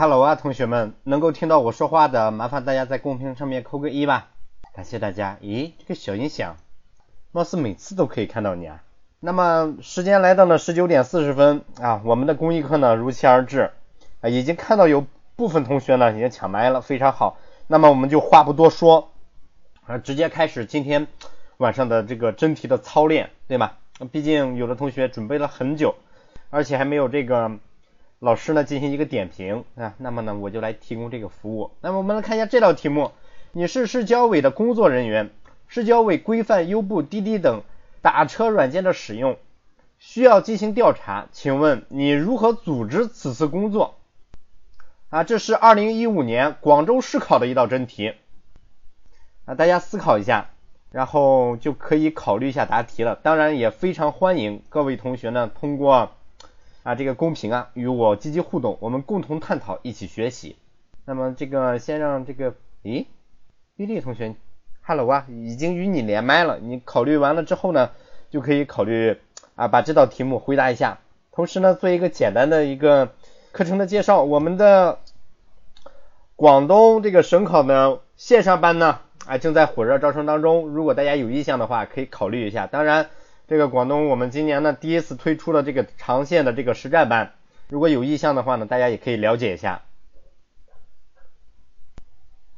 Hello 啊，同学们，能够听到我说话的，麻烦大家在公屏上面扣个一吧，感谢大家。咦，这个小音响，貌似每次都可以看到你啊。那么时间来到了十九点四十分啊，我们的公益课呢如期而至啊，已经看到有部分同学呢已经抢麦了，非常好。那么我们就话不多说啊，直接开始今天晚上的这个真题的操练，对吗？毕竟有的同学准备了很久，而且还没有这个。老师呢进行一个点评啊，那么呢我就来提供这个服务。那么我们来看一下这道题目：你是市交委的工作人员，市交委规范优步、滴滴等打车软件的使用，需要进行调查，请问你如何组织此次工作？啊，这是二零一五年广州市考的一道真题啊，大家思考一下，然后就可以考虑一下答题了。当然也非常欢迎各位同学呢通过。啊，这个公屏啊，与我积极互动，我们共同探讨，一起学习。那么这个先让这个，咦，玉丽同学，Hello 啊，已经与你连麦了。你考虑完了之后呢，就可以考虑啊，把这道题目回答一下。同时呢，做一个简单的一个课程的介绍。我们的广东这个省考的线上班呢，啊，正在火热招生当中。如果大家有意向的话，可以考虑一下。当然。这个广东，我们今年呢第一次推出了这个长线的这个实战班，如果有意向的话呢，大家也可以了解一下。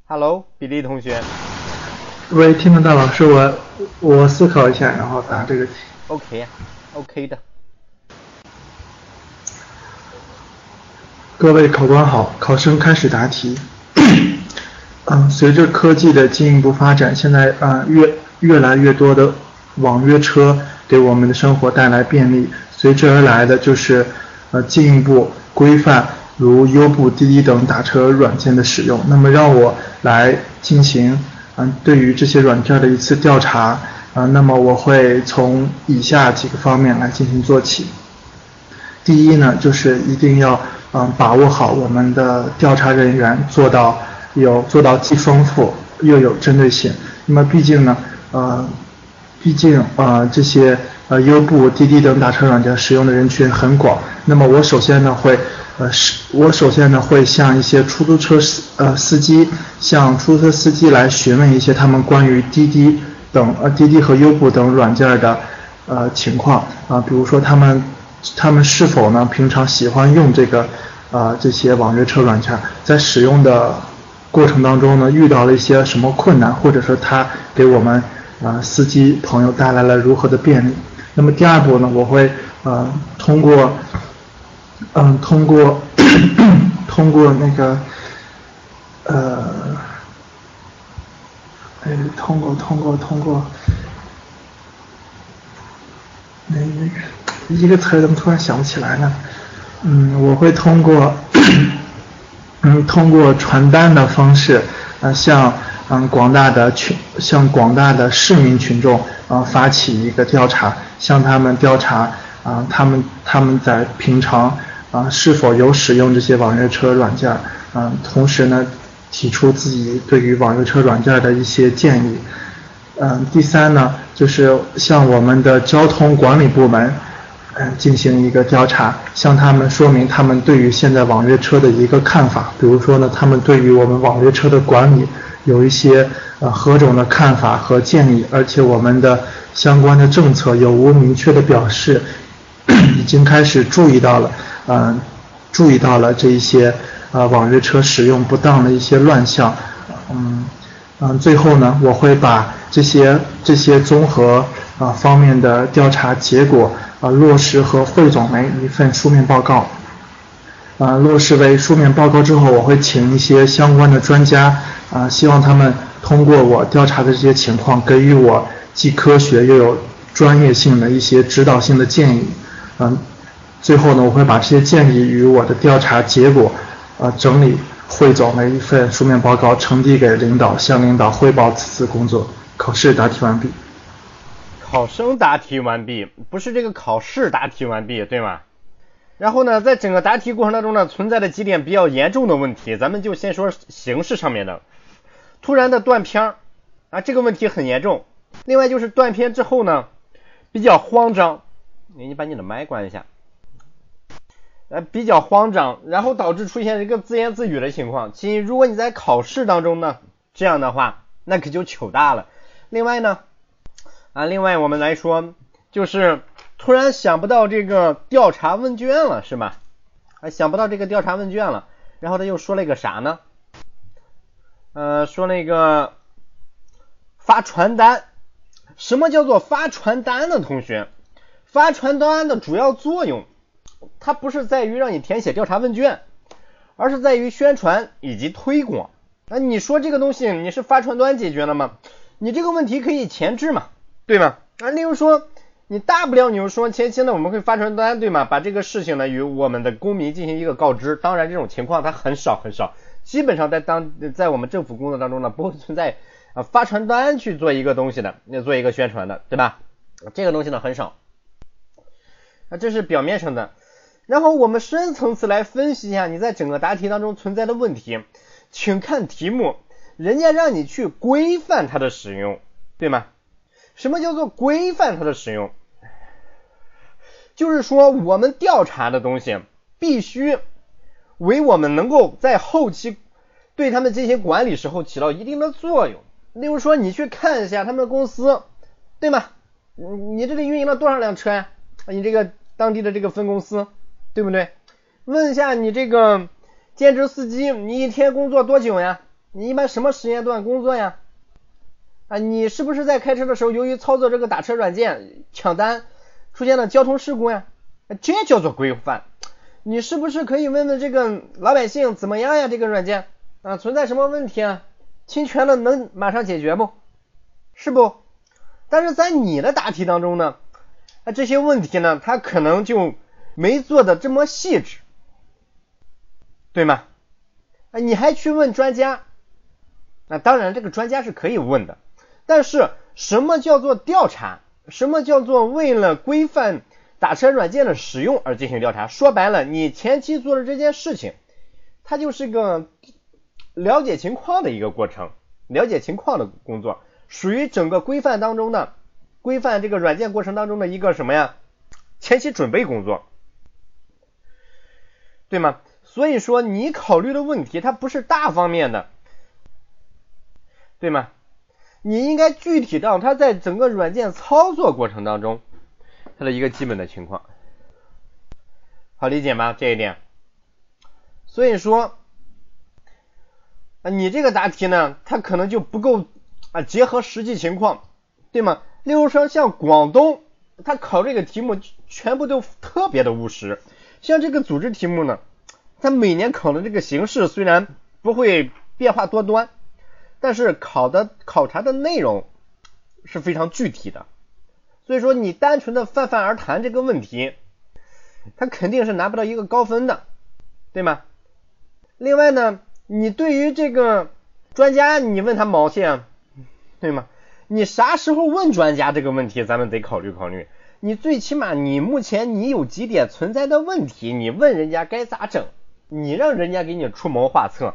Hello，比利同学。喂，听得到老师，我我思考一下，然后答这个题。OK，OK 的。各位考官好，考生开始答题。嗯，随着科技的进一步发展，现在啊越越来越多的网约车。给我们的生活带来便利，随之而来的就是呃进一步规范如优步、滴滴等打车软件的使用。那么让我来进行嗯对于这些软件的一次调查啊。那么我会从以下几个方面来进行做起。第一呢，就是一定要嗯把握好我们的调查人员做到有做到既丰富又有针对性。那么毕竟呢呃。毕竟啊，这些呃优步、滴滴等打车软件使用的人群很广。那么我首先呢会呃是，我首先呢会向一些出租车司呃司机，向出租车司机来询问一些他们关于滴滴等呃滴滴和优步等软件的呃情况啊，比如说他们他们是否呢平常喜欢用这个啊这些网约车软件，在使用的过程当中呢遇到了一些什么困难，或者说他给我们。啊，司机朋友带来了如何的便利？那么第二步呢？我会呃通过嗯通过 通过那个呃哎通过通过通过那那个一个词怎么突然想不起来呢？嗯，我会通过 嗯通过传单的方式啊向。嗯，广大的群向广大的市民群众啊发起一个调查，向他们调查啊，他们他们在平常啊是否有使用这些网约车软件啊，同时呢提出自己对于网约车软件的一些建议。嗯，第三呢就是向我们的交通管理部门进行一个调查，向他们说明他们对于现在网约车的一个看法，比如说呢他们对于我们网约车的管理。有一些呃何种的看法和建议，而且我们的相关的政策有无明确的表示，已经开始注意到了，嗯，注意到了这一些呃网约车使用不当的一些乱象，嗯嗯，最后呢，我会把这些这些综合啊方面的调查结果啊落实和汇总为一份书面报告。啊，落实为书面报告之后，我会请一些相关的专家啊，希望他们通过我调查的这些情况，给予我既科学又有专业性的一些指导性的建议。嗯，最后呢，我会把这些建议与我的调查结果啊整理汇总为一份书面报告，呈递给领导，向领导汇报此次工作。考试答题完毕。考生答题完毕，不是这个考试答题完毕，对吗？然后呢，在整个答题过程当中呢，存在的几点比较严重的问题，咱们就先说形式上面的，突然的断片儿啊，这个问题很严重。另外就是断片之后呢，比较慌张，你你把你的麦关一下。呃比较慌张，然后导致出现一个自言自语的情况。其如果你在考试当中呢，这样的话，那可就糗大了。另外呢，啊，另外我们来说，就是突然想不到这个调查问卷了，是吧？啊，想不到这个调查问卷了，然后他又说了一个啥呢？呃，说那个发传单。什么叫做发传单呢？同学，发传单的主要作用，它不是在于让你填写调查问卷，而是在于宣传以及推广。那你说这个东西你是发传单解决了吗？你这个问题可以前置嘛，对吗？啊，例如说你大不了你就说前期呢我们会发传单，对吗？把这个事情呢与我们的公民进行一个告知。当然这种情况它很少很少，基本上在当在我们政府工作当中呢不会存在。啊，发传单去做一个东西的，那做一个宣传的，对吧？这个东西呢很少。啊，这是表面上的。然后我们深层次来分析一下你在整个答题当中存在的问题，请看题目，人家让你去规范它的使用，对吗？什么叫做规范它的使用？就是说我们调查的东西必须为我们能够在后期对他们进行管理时候起到一定的作用。例如说，你去看一下他们公司，对吗？你你这里运营了多少辆车呀？你这个当地的这个分公司，对不对？问一下你这个兼职司机，你一天工作多久呀？你一般什么时间段工作呀？啊，你是不是在开车的时候，由于操作这个打车软件抢单，出现了交通事故呀？这叫做规范。你是不是可以问问这个老百姓怎么样呀？这个软件啊，存在什么问题啊？侵权了能马上解决不？是不？但是在你的答题当中呢，啊这些问题呢，他可能就没做的这么细致，对吗？啊你还去问专家？那当然这个专家是可以问的，但是什么叫做调查？什么叫做为了规范打车软件的使用而进行调查？说白了，你前期做的这件事情，它就是个。了解情况的一个过程，了解情况的工作，属于整个规范当中的规范这个软件过程当中的一个什么呀？前期准备工作，对吗？所以说你考虑的问题它不是大方面的，对吗？你应该具体到它在整个软件操作过程当中它的一个基本的情况，好理解吗？这一点，所以说。啊，你这个答题呢，它可能就不够啊，结合实际情况，对吗？例如说像广东，他考这个题目全部都特别的务实。像这个组织题目呢，它每年考的这个形式虽然不会变化多端，但是考的考察的内容是非常具体的。所以说你单纯的泛泛而谈这个问题，他肯定是拿不到一个高分的，对吗？另外呢。你对于这个专家，你问他毛线，对吗？你啥时候问专家这个问题，咱们得考虑考虑。你最起码你目前你有几点存在的问题，你问人家该咋整？你让人家给你出谋划策，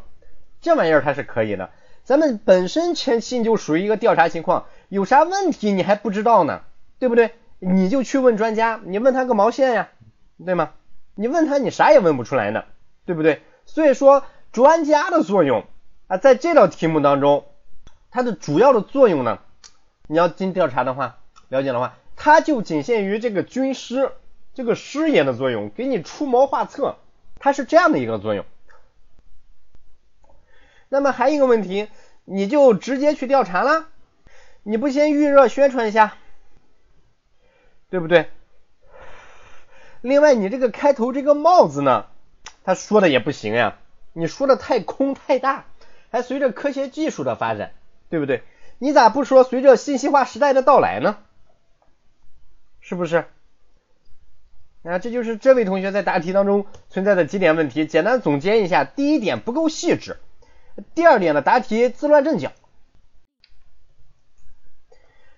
这玩意儿它是可以的。咱们本身前期就属于一个调查情况，有啥问题你还不知道呢，对不对？你就去问专家，你问他个毛线呀，对吗？你问他你啥也问不出来呢，对不对？所以说。专家的作用啊，在这道题目当中，它的主要的作用呢，你要进调查的话，了解的话，它就仅限于这个军师这个师爷的作用，给你出谋划策，它是这样的一个作用。那么还有一个问题，你就直接去调查了，你不先预热宣传一下，对不对？另外，你这个开头这个帽子呢，他说的也不行呀。你说的太空太大，还随着科学技术的发展，对不对？你咋不说随着信息化时代的到来呢？是不是？啊，这就是这位同学在答题当中存在的几点问题。简单总结一下：第一点不够细致；第二点呢，答题自乱阵脚；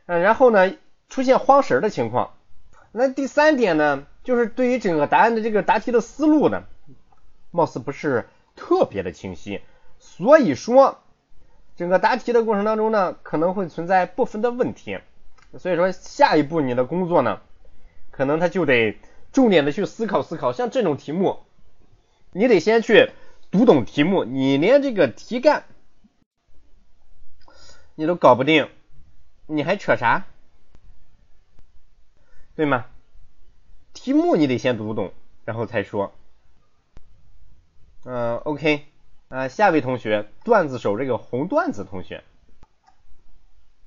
嗯，然后呢，出现慌神的情况。那第三点呢，就是对于整个答案的这个答题的思路呢，貌似不是。特别的清晰，所以说整个答题的过程当中呢，可能会存在部分的问题，所以说下一步你的工作呢，可能他就得重点的去思考思考。像这种题目，你得先去读懂题目，你连这个题干你都搞不定，你还扯啥？对吗？题目你得先读懂，然后才说。嗯，OK，呃，下位同学，段子手这个红段子同学，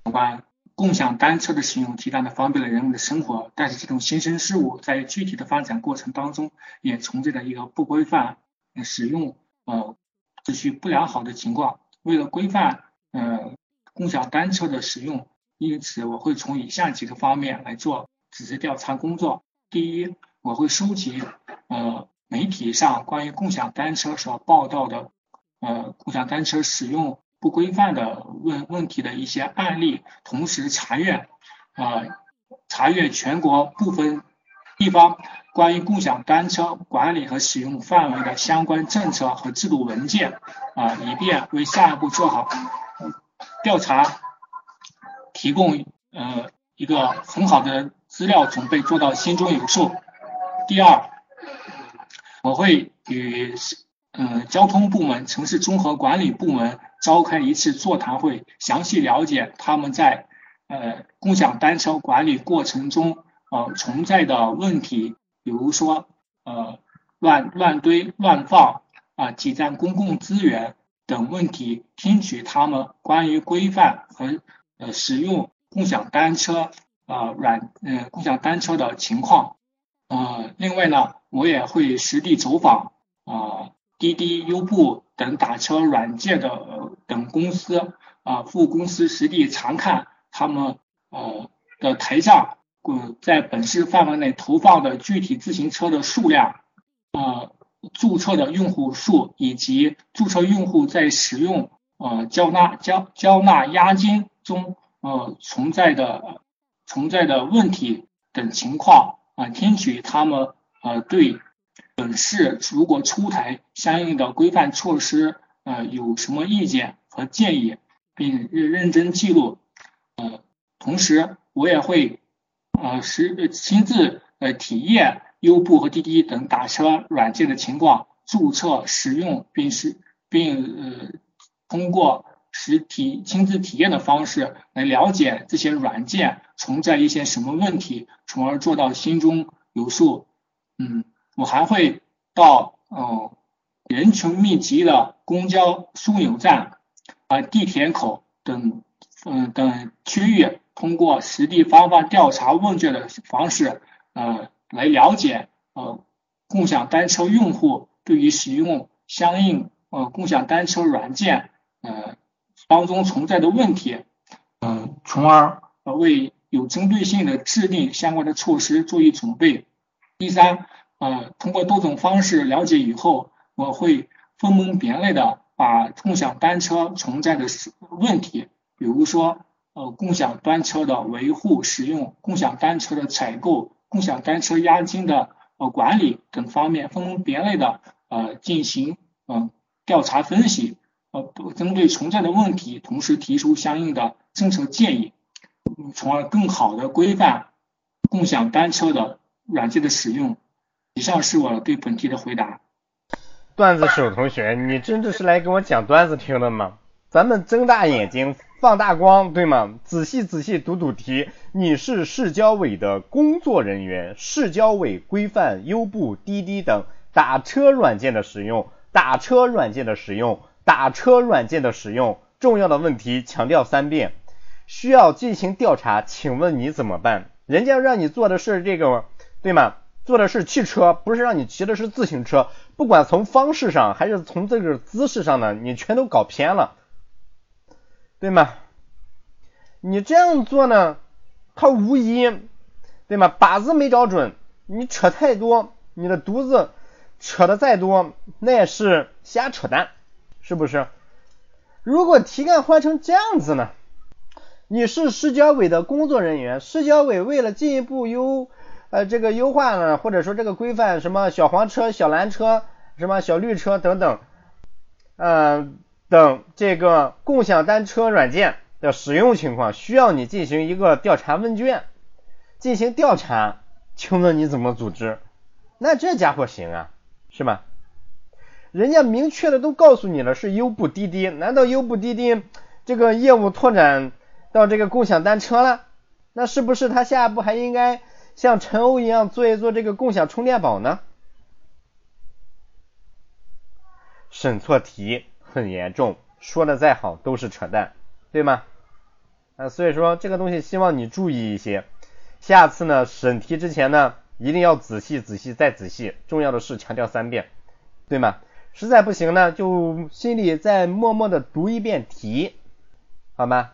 有关共享单车的使用，极大的方便了人们的生活，但是这种新生事物在具体的发展过程当中，也存在着一个不规范使用呃秩序不良好的情况。为了规范呃共享单车的使用，因此我会从以下几个方面来做仔细调查工作。第一，我会收集呃。媒体上关于共享单车所报道的，呃，共享单车使用不规范的问问题的一些案例，同时查阅，呃，查阅全国部分地方关于共享单车管理和使用范围的相关政策和制度文件，啊，以便为下一步做好调查提供呃一个很好的资料准备，做到心中有数。第二。我会与嗯交通部门、城市综合管理部门召开一次座谈会，详细了解他们在呃共享单车管理过程中呃存在的问题，比如说呃乱乱堆乱放啊挤占公共资源等问题，听取他们关于规范和呃使用共享单车啊软嗯共享单车的情况。呃，另外呢，我也会实地走访啊滴滴、优步等打车软件的等公司啊副公司，实地查看他们呃的台账，呃在本市范围内投放的具体自行车的数量，呃注册的用户数以及注册用户在使用呃交纳交交纳押金中呃存在的存在的问题等情况。啊，听取他们呃对本市如果出台相应的规范措施呃有什么意见和建议，并认认真记录。呃，同时我也会呃实亲自呃体验优步和滴滴等打车软件的情况，注册使用并是并呃通过实体亲自体验的方式来了解这些软件。存在一些什么问题，从而做到心中有数。嗯，我还会到嗯人群密集的公交枢纽站啊、地铁口等嗯等区域，通过实地发放调查问卷的方式，呃，来了解呃共享单车用户对于使用相应呃共享单车软件呃当中存在的问题，嗯，从而呃为。有针对性的制定相关的措施，做一准备。第三，呃，通过多种方式了解以后，我会分门别类的把共享单车存在的问题，比如说，呃，共享单车的维护、使用、共享单车的采购、共享单车押金的呃管理等方面，分门别类的呃进行嗯调查分析，呃，针对存在的问题，同时提出相应的政策建议。从而更好的规范共享单车的软件的使用。以上是我对本题的回答。段子手同学，你真的是来给我讲段子听的吗？咱们睁大眼睛，放大光，对吗？仔细仔细读读题。你是市交委的工作人员，市交委规范优步、滴滴等打车软件的使用，打车软件的使用，打车软件的使用，重要的问题强调三遍。需要进行调查，请问你怎么办？人家让你做的是这个，对吗？做的是汽车，不是让你骑的是自行车。不管从方式上还是从这个姿势上呢，你全都搞偏了，对吗？你这样做呢，它无疑，对吗？靶子没找准，你扯太多，你的犊子扯的再多，那也是瞎扯淡，是不是？如果题干换成这样子呢？你是市交委的工作人员，市交委为了进一步优呃这个优化呢，或者说这个规范什么小黄车、小蓝车、什么小绿车等等，嗯等这个共享单车软件的使用情况，需要你进行一个调查问卷，进行调查，请问你怎么组织？那这家伙行啊，是吧？人家明确的都告诉你了是优步滴滴，难道优步滴滴这个业务拓展到这个共享单车了？那是不是他下一步还应该像陈欧一样做一做这个共享充电宝呢？审错题很严重，说的再好都是扯淡，对吗？啊，所以说这个东西希望你注意一些，下次呢审题之前呢一定要仔细仔细再仔细，重要的是强调三遍，对吗？实在不行呢，就心里再默默的读一遍题，好吗？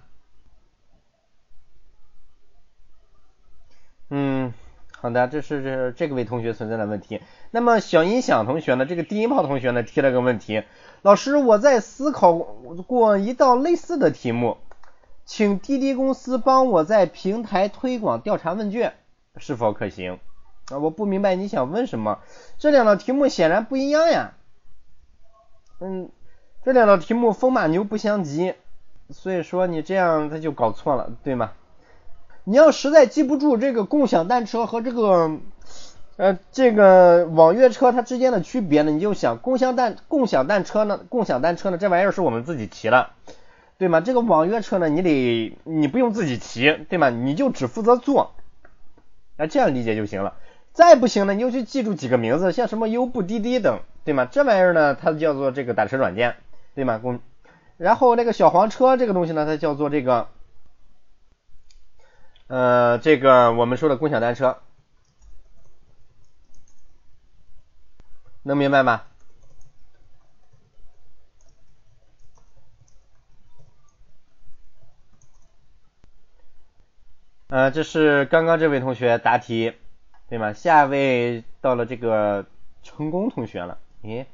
嗯，好的，这是这这个位同学存在的问题。那么小音响同学呢，这个低音炮同学呢提了个问题，老师，我在思考过一道类似的题目，请滴滴公司帮我在平台推广调查问卷，是否可行？啊，我不明白你想问什么，这两道题目显然不一样呀。嗯，这两道题目风马牛不相及，所以说你这样他就搞错了，对吗？你要实在记不住这个共享单车和这个呃这个网约车它之间的区别呢，你就想共享单共享单车呢，共享单车呢这玩意儿是我们自己骑了，对吗？这个网约车呢，你得你不用自己骑，对吗？你就只负责坐，啊这样理解就行了。再不行呢，你就去记住几个名字，像什么优步、滴滴等，对吗？这玩意儿呢，它叫做这个打车软件，对吗？公，然后那个小黄车这个东西呢，它叫做这个，呃，这个我们说的共享单车，能明白吗？呃，这是刚刚这位同学答题。对吗？下位到了这个成功同学了。咦，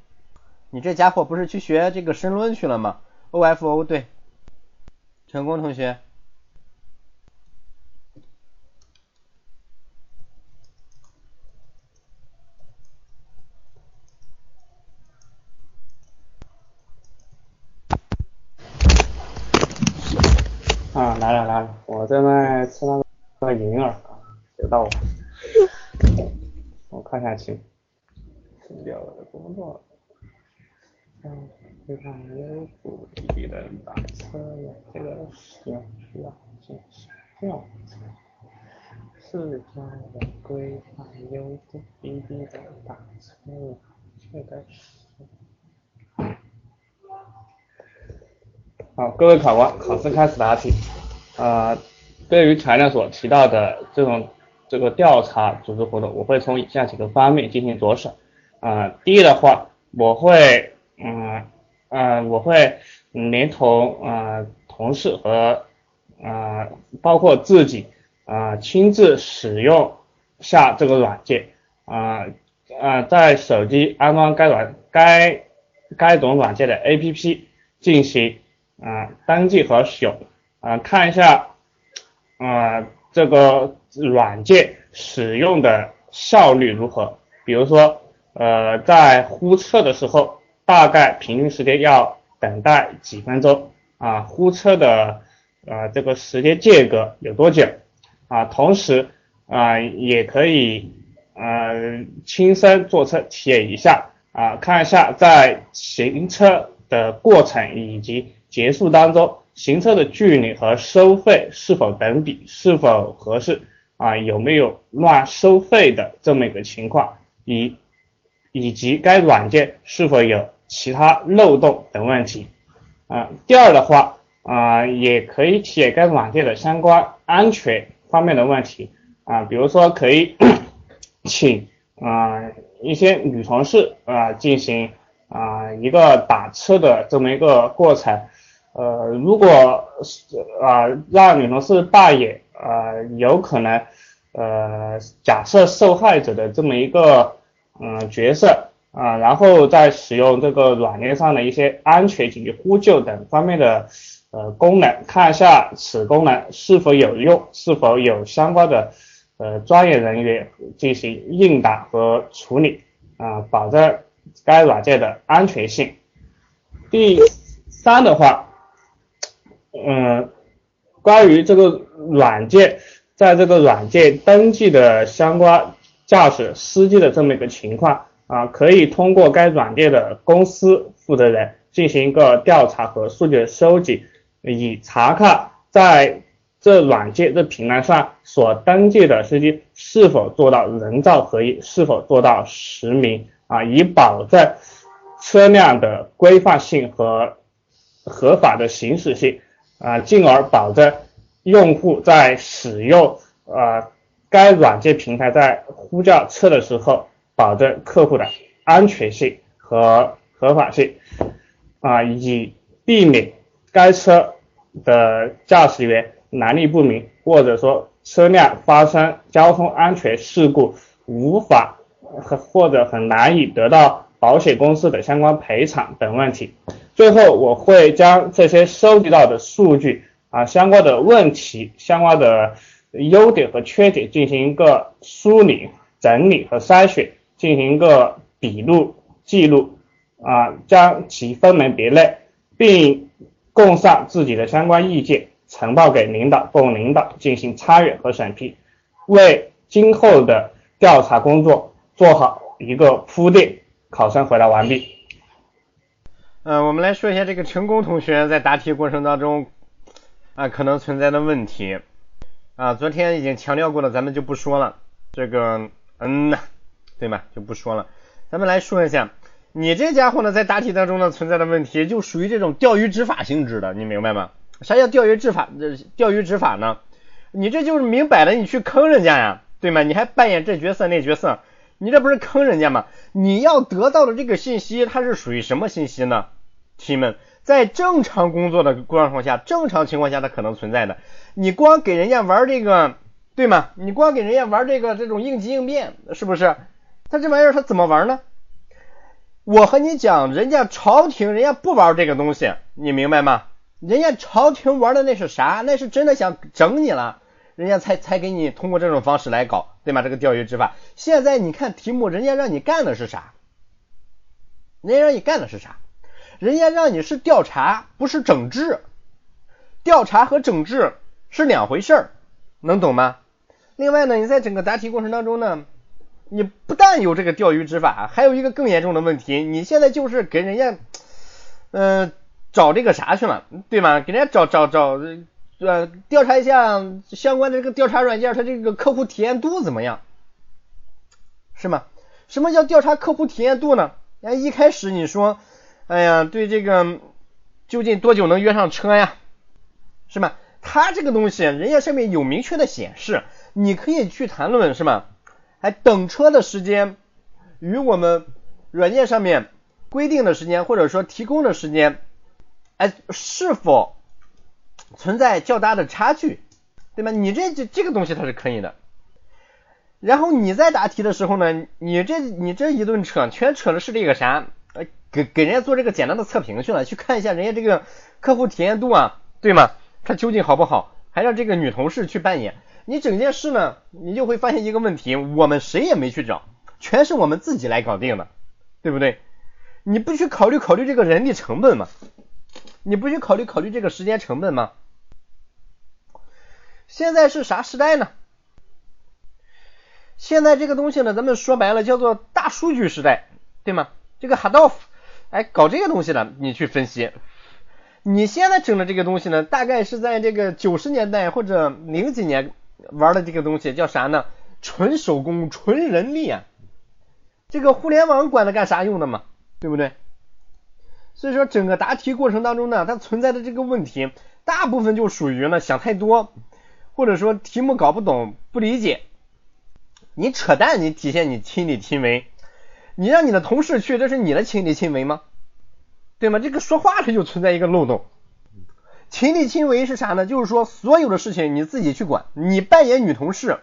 你这家伙不是去学这个申论去了吗？OFO 对，成功同学。啊，我正在吃那个银耳啊，别到我。我看下去，停掉了工作。嗯，非常优步滴滴的打车呀，这个使用需要进行调查。是家的规范优步滴滴的打车呀，这个是。好，各位考官，考试开始答题。啊，对于材料所提到的这种。这个调查组织活动，我会从以下几个方面进行着手。啊，第一的话，我会，嗯，嗯，我会连同啊同事和啊包括自己啊亲自使用下这个软件，啊啊在手机安装该软该该种软件的 APP 进行啊登记和使用，啊看一下啊这个。软件使用的效率如何？比如说，呃，在呼车的时候，大概平均时间要等待几分钟啊？呼车的呃这个时间间隔有多久啊？同时啊，也可以呃亲身坐车体验一下啊，看一下在行车的过程以及结束当中，行车的距离和收费是否等比，是否合适？啊，有没有乱收费的这么一个情况，以以及该软件是否有其他漏洞等问题啊？第二的话啊，也可以体验该软件的相关安全方面的问题啊，比如说可以请啊一些女同事啊进行啊一个打车的这么一个过程，呃，如果是啊让女同事扮演。呃，有可能，呃，假设受害者的这么一个嗯角色啊，然后再使用这个软件上的一些安全紧急呼救等方面的呃功能，看一下此功能是否有用，是否有相关的呃专业人员进行应答和处理啊，保证该软件的安全性。第三的话，嗯。关于这个软件，在这个软件登记的相关驾驶司机的这么一个情况啊，可以通过该软件的公司负责人进行一个调查和数据的收集，以查看在这软件这平台上所登记的司机是否做到人造合一，是否做到实名啊，以保证车辆的规范性和合法的行驶性啊，进而保证用户在使用呃该软件平台在呼叫车的时候，保证客户的安全性和合法性啊，以避免该车的驾驶员。能力不明，或者说车辆发生交通安全事故，无法和或者很难以得到保险公司的相关赔偿等问题。最后，我会将这些收集到的数据啊，相关的问题、相关的优点和缺点进行一个梳理、整理和筛选，进行一个笔录记录啊，将其分门别类，并供上自己的相关意见。呈报给领导，供领导进行参与和审批，为今后的调查工作做好一个铺垫。考生回答完毕。嗯，我们来说一下这个成功同学在答题过程当中啊可能存在的问题啊，昨天已经强调过了，咱们就不说了。这个嗯呐，对吗？就不说了。咱们来说一下，你这家伙呢在答题当中呢存在的问题，就属于这种钓鱼执法性质的，你明白吗？啥叫钓鱼执法？这钓鱼执法呢？你这就是明摆的，你去坑人家呀，对吗？你还扮演这角色那角色，你这不是坑人家吗？你要得到的这个信息，它是属于什么信息呢？亲们，在正常工作的状况下，正常情况下它可能存在的。你光给人家玩这个，对吗？你光给人家玩这个这种应急应变，是不是？他这玩意儿他怎么玩呢？我和你讲，人家朝廷人家不玩这个东西，你明白吗？人家朝廷玩的那是啥？那是真的想整你了，人家才才给你通过这种方式来搞，对吗？这个钓鱼执法。现在你看题目，人家让你干的是啥？人家让你干的是啥？人家让你是调查，不是整治。调查和整治是两回事儿，能懂吗？另外呢，你在整个答题过程当中呢，你不但有这个钓鱼执法，还有一个更严重的问题，你现在就是给人家，嗯。找这个啥去了，对吗？给人家找找找，呃，调查一下相关的这个调查软件，它这个客户体验度怎么样，是吗？什么叫调查客户体验度呢？哎，一开始你说，哎呀，对这个究竟多久能约上车呀，是吧？它这个东西，人家上面有明确的显示，你可以去谈论，是吗？哎，等车的时间与我们软件上面规定的时间，或者说提供的时间。哎，是否存在较大的差距，对吗？你这这这个东西它是可以的。然后你在答题的时候呢，你这你这一顿扯，全扯的是这个啥？呃给给人家做这个简单的测评去了，去看一下人家这个客户体验度啊，对吗？他究竟好不好？还让这个女同事去扮演。你整件事呢，你就会发现一个问题，我们谁也没去找，全是我们自己来搞定的，对不对？你不去考虑考虑这个人力成本吗？你不去考虑考虑这个时间成本吗？现在是啥时代呢？现在这个东西呢，咱们说白了叫做大数据时代，对吗？这个 Hadoop，哎，搞这个东西的，你去分析。你现在整的这个东西呢，大概是在这个九十年代或者零几年玩的这个东西，叫啥呢？纯手工、纯人力啊。这个互联网管它干啥用的嘛？对不对？所以说，整个答题过程当中呢，它存在的这个问题，大部分就属于呢想太多，或者说题目搞不懂、不理解。你扯淡，你体现你亲力亲为，你让你的同事去，这是你的亲力亲为吗？对吗？这个说话它就存在一个漏洞。亲力亲为是啥呢？就是说所有的事情你自己去管，你扮演女同事，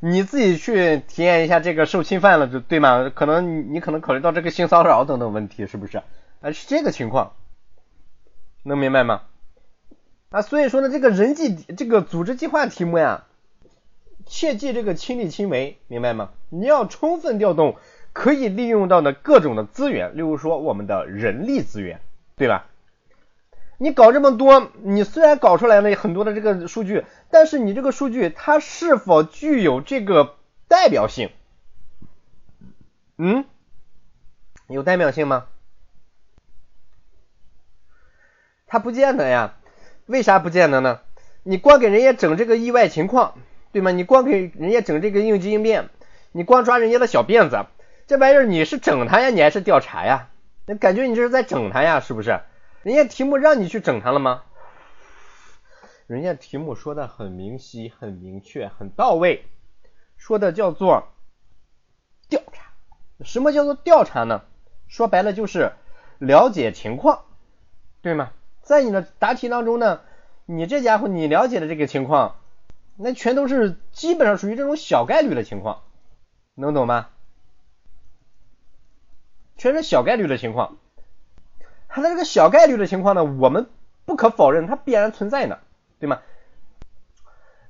你自己去体验一下这个受侵犯了，就对吗？可能你可能考虑到这个性骚扰等等问题，是不是？啊，是这个情况，能明白吗？啊，所以说呢，这个人际这个组织计划题目呀，切记这个亲力亲为，明白吗？你要充分调动可以利用到的各种的资源，例如说我们的人力资源，对吧？你搞这么多，你虽然搞出来了很多的这个数据，但是你这个数据它是否具有这个代表性。嗯，有代表性吗？他不见得呀，为啥不见得呢？你光给人家整这个意外情况，对吗？你光给人家整这个应急应变，你光抓人家的小辫子，这玩意儿你是整他呀，你还是调查呀？那感觉你这是在整他呀，是不是？人家题目让你去整他了吗？人家题目说的很明晰、很明确、很到位，说的叫做调查。什么叫做调查呢？说白了就是了解情况，对吗？在你的答题当中呢，你这家伙你了解的这个情况，那全都是基本上属于这种小概率的情况，能懂吗？全是小概率的情况。它的这个小概率的情况呢，我们不可否认它必然存在呢，对吗？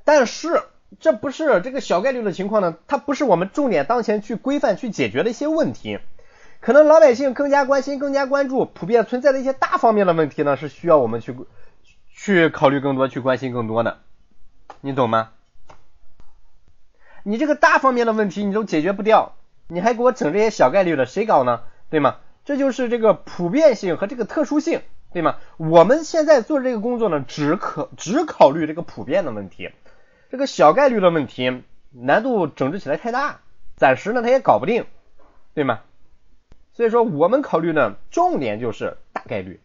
但是这不是这个小概率的情况呢，它不是我们重点当前去规范去解决的一些问题。可能老百姓更加关心、更加关注、普遍存在的一些大方面的问题呢，是需要我们去去考虑更多、去关心更多的，你懂吗？你这个大方面的问题你都解决不掉，你还给我整这些小概率的，谁搞呢？对吗？这就是这个普遍性和这个特殊性，对吗？我们现在做这个工作呢，只可只考虑这个普遍的问题，这个小概率的问题难度整治起来太大，暂时呢他也搞不定，对吗？所以说，我们考虑呢，重点就是大概率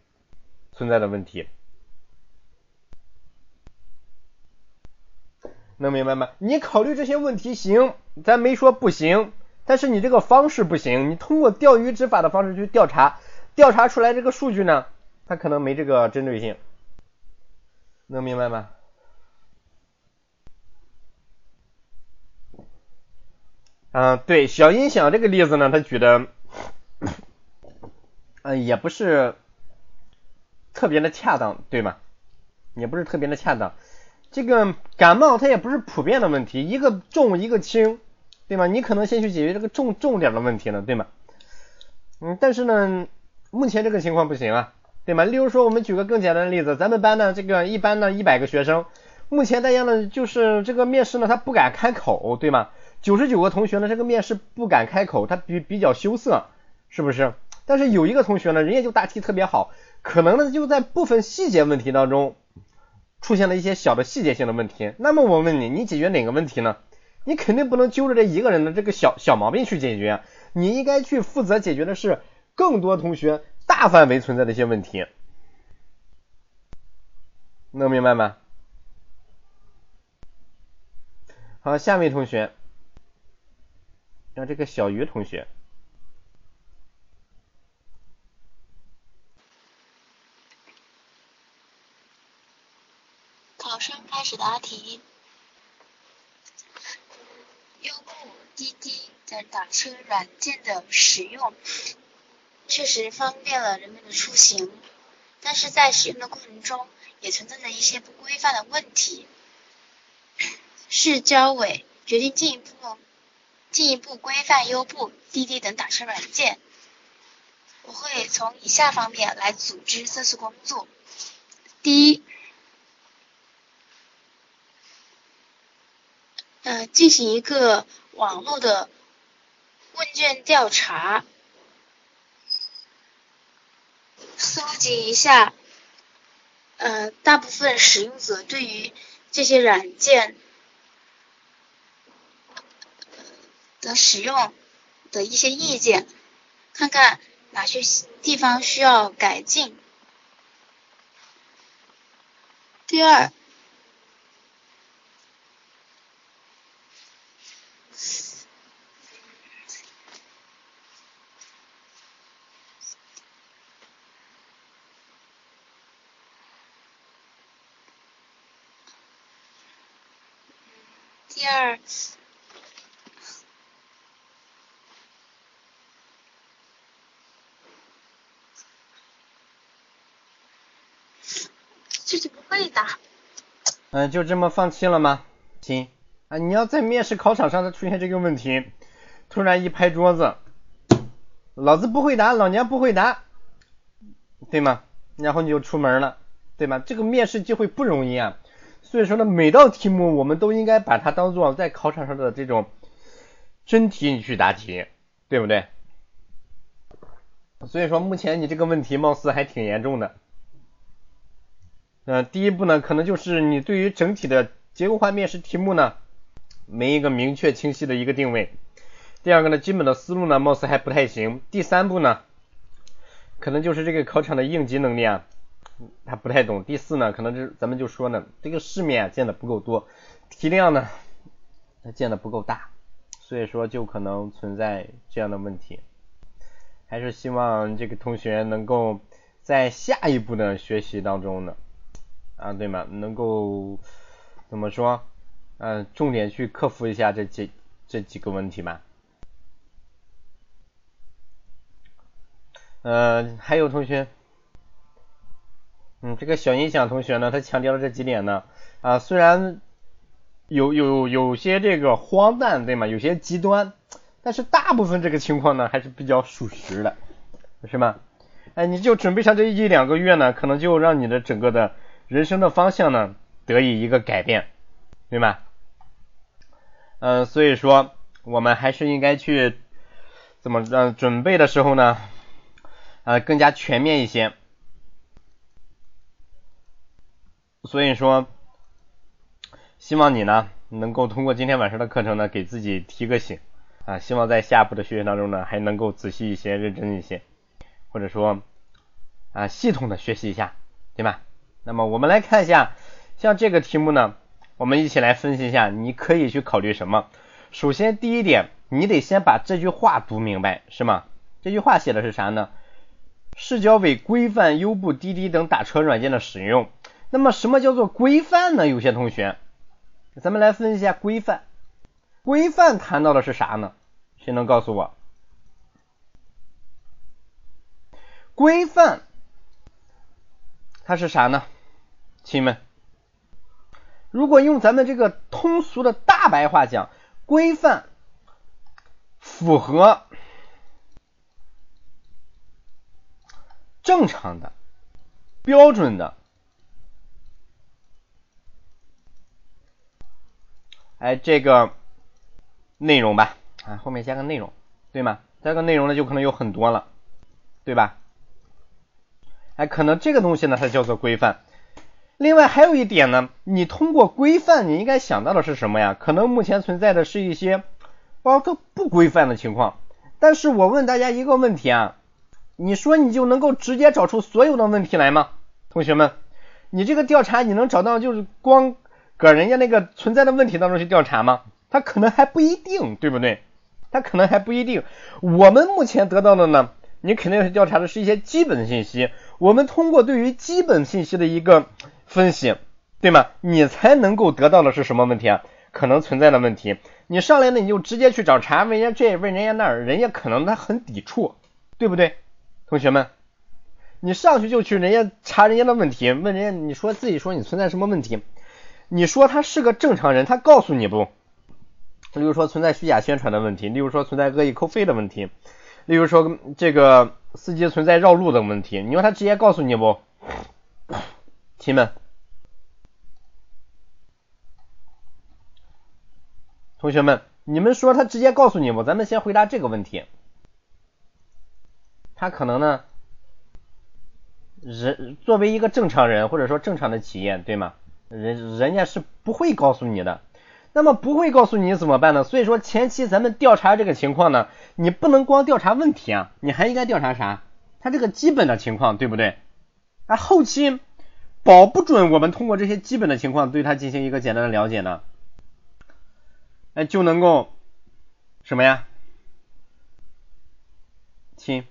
存在的问题，能明白吗？你考虑这些问题行，咱没说不行，但是你这个方式不行，你通过钓鱼执法的方式去调查，调查出来这个数据呢，它可能没这个针对性，能明白吗？嗯，对，小音响这个例子呢，他举的。嗯，也不是特别的恰当，对吗？也不是特别的恰当。这个感冒它也不是普遍的问题，一个重一个轻，对吗？你可能先去解决这个重重点的问题呢，对吗？嗯，但是呢，目前这个情况不行啊，对吗？例如说，我们举个更简单的例子，咱们班呢，这个一般呢一百个学生，目前大家呢就是这个面试呢他不敢开口，对吗？九十九个同学呢这个面试不敢开口，他比比较羞涩，是不是？但是有一个同学呢，人家就答题特别好，可能呢就在部分细节问题当中出现了一些小的细节性的问题。那么我问你，你解决哪个问题呢？你肯定不能揪着这一个人的这个小小毛病去解决，你应该去负责解决的是更多同学大范围存在的一些问题，能明白吗？好，下一位同学，让这个小鱼同学。考生开始答题。优步、滴滴等打车软件的使用，确实方便了人们的出行，但是在使用的过程中，也存在着一些不规范的问题。市交委决定进一步进一步规范优步、滴滴等打车软件。我会从以下方面来组织这次工作。第一。呃，进行一个网络的问卷调查，搜集一下，呃，大部分使用者对于这些软件的使用的一些意见，看看哪些地方需要改进。第二。第二，这是不会的。嗯，就这么放弃了吗？行啊，你要在面试考场上再出现这个问题，突然一拍桌子，老子不会答，老娘不会答，对吗？然后你就出门了，对吗？这个面试机会不容易啊。所以说呢，每道题目我们都应该把它当做在考场上的这种真题你去答题，对不对？所以说目前你这个问题貌似还挺严重的。嗯，第一步呢，可能就是你对于整体的结构化面试题目呢，没一个明确清晰的一个定位。第二个呢，基本的思路呢，貌似还不太行。第三步呢，可能就是这个考场的应急能力啊，他不太懂。第四呢，可能是咱们就说呢，这个世面见的不够多，题量呢，他见的不够大，所以说就可能存在这样的问题。还是希望这个同学能够在下一步的学习当中呢。啊，对吗？能够怎么说？嗯，重点去克服一下这几这几个问题吧。呃，还有同学，嗯，这个小音响同学呢，他强调了这几点呢。啊，虽然有有有些这个荒诞，对吗？有些极端，但是大部分这个情况呢，还是比较属实的，是吗？哎，你就准备上这一两个月呢，可能就让你的整个的。人生的方向呢得以一个改变，对吗？嗯，所以说我们还是应该去怎么嗯准备的时候呢，呃更加全面一些。所以说，希望你呢能够通过今天晚上的课程呢给自己提个醒啊，希望在下一步的学习当中呢还能够仔细一些、认真一些，或者说啊系统的学习一下，对吧？那么我们来看一下，像这个题目呢，我们一起来分析一下，你可以去考虑什么？首先第一点，你得先把这句话读明白，是吗？这句话写的是啥呢？市交委规范优步、滴滴等打车软件的使用。那么什么叫做规范呢？有些同学，咱们来分析一下规范。规范谈到的是啥呢？谁能告诉我？规范它是啥呢？亲们，如果用咱们这个通俗的大白话讲，规范符合正常的、标准的，哎，这个内容吧，啊，后面加个内容，对吗？加个内容呢，就可能有很多了，对吧？哎，可能这个东西呢，它叫做规范。另外还有一点呢，你通过规范，你应该想到的是什么呀？可能目前存在的是一些包括不规范的情况。但是我问大家一个问题啊，你说你就能够直接找出所有的问题来吗？同学们，你这个调查你能找到就是光搁人家那个存在的问题当中去调查吗？他可能还不一定，对不对？他可能还不一定。我们目前得到的呢，你肯定是调查的是一些基本信息。我们通过对于基本信息的一个。分析，对吗？你才能够得到的是什么问题啊？可能存在的问题。你上来呢，你就直接去找茬，问人家这，问人家那儿，人家可能他很抵触，对不对？同学们，你上去就去人家查人家的问题，问人家，你说自己说你存在什么问题？你说他是个正常人，他告诉你不？例如说存在虚假宣传的问题，例如说存在恶意扣费的问题，例如说这个司机存在绕路的问题，你说他直接告诉你不？亲们，同学们，你们说他直接告诉你不？咱们先回答这个问题。他可能呢，人作为一个正常人或者说正常的企业，对吗？人人家是不会告诉你的。那么不会告诉你怎么办呢？所以说前期咱们调查这个情况呢，你不能光调查问题啊，你还应该调查啥？他这个基本的情况，对不对？啊，后期。保不准我们通过这些基本的情况对它进行一个简单的了解呢，哎，就能够什么呀？亲，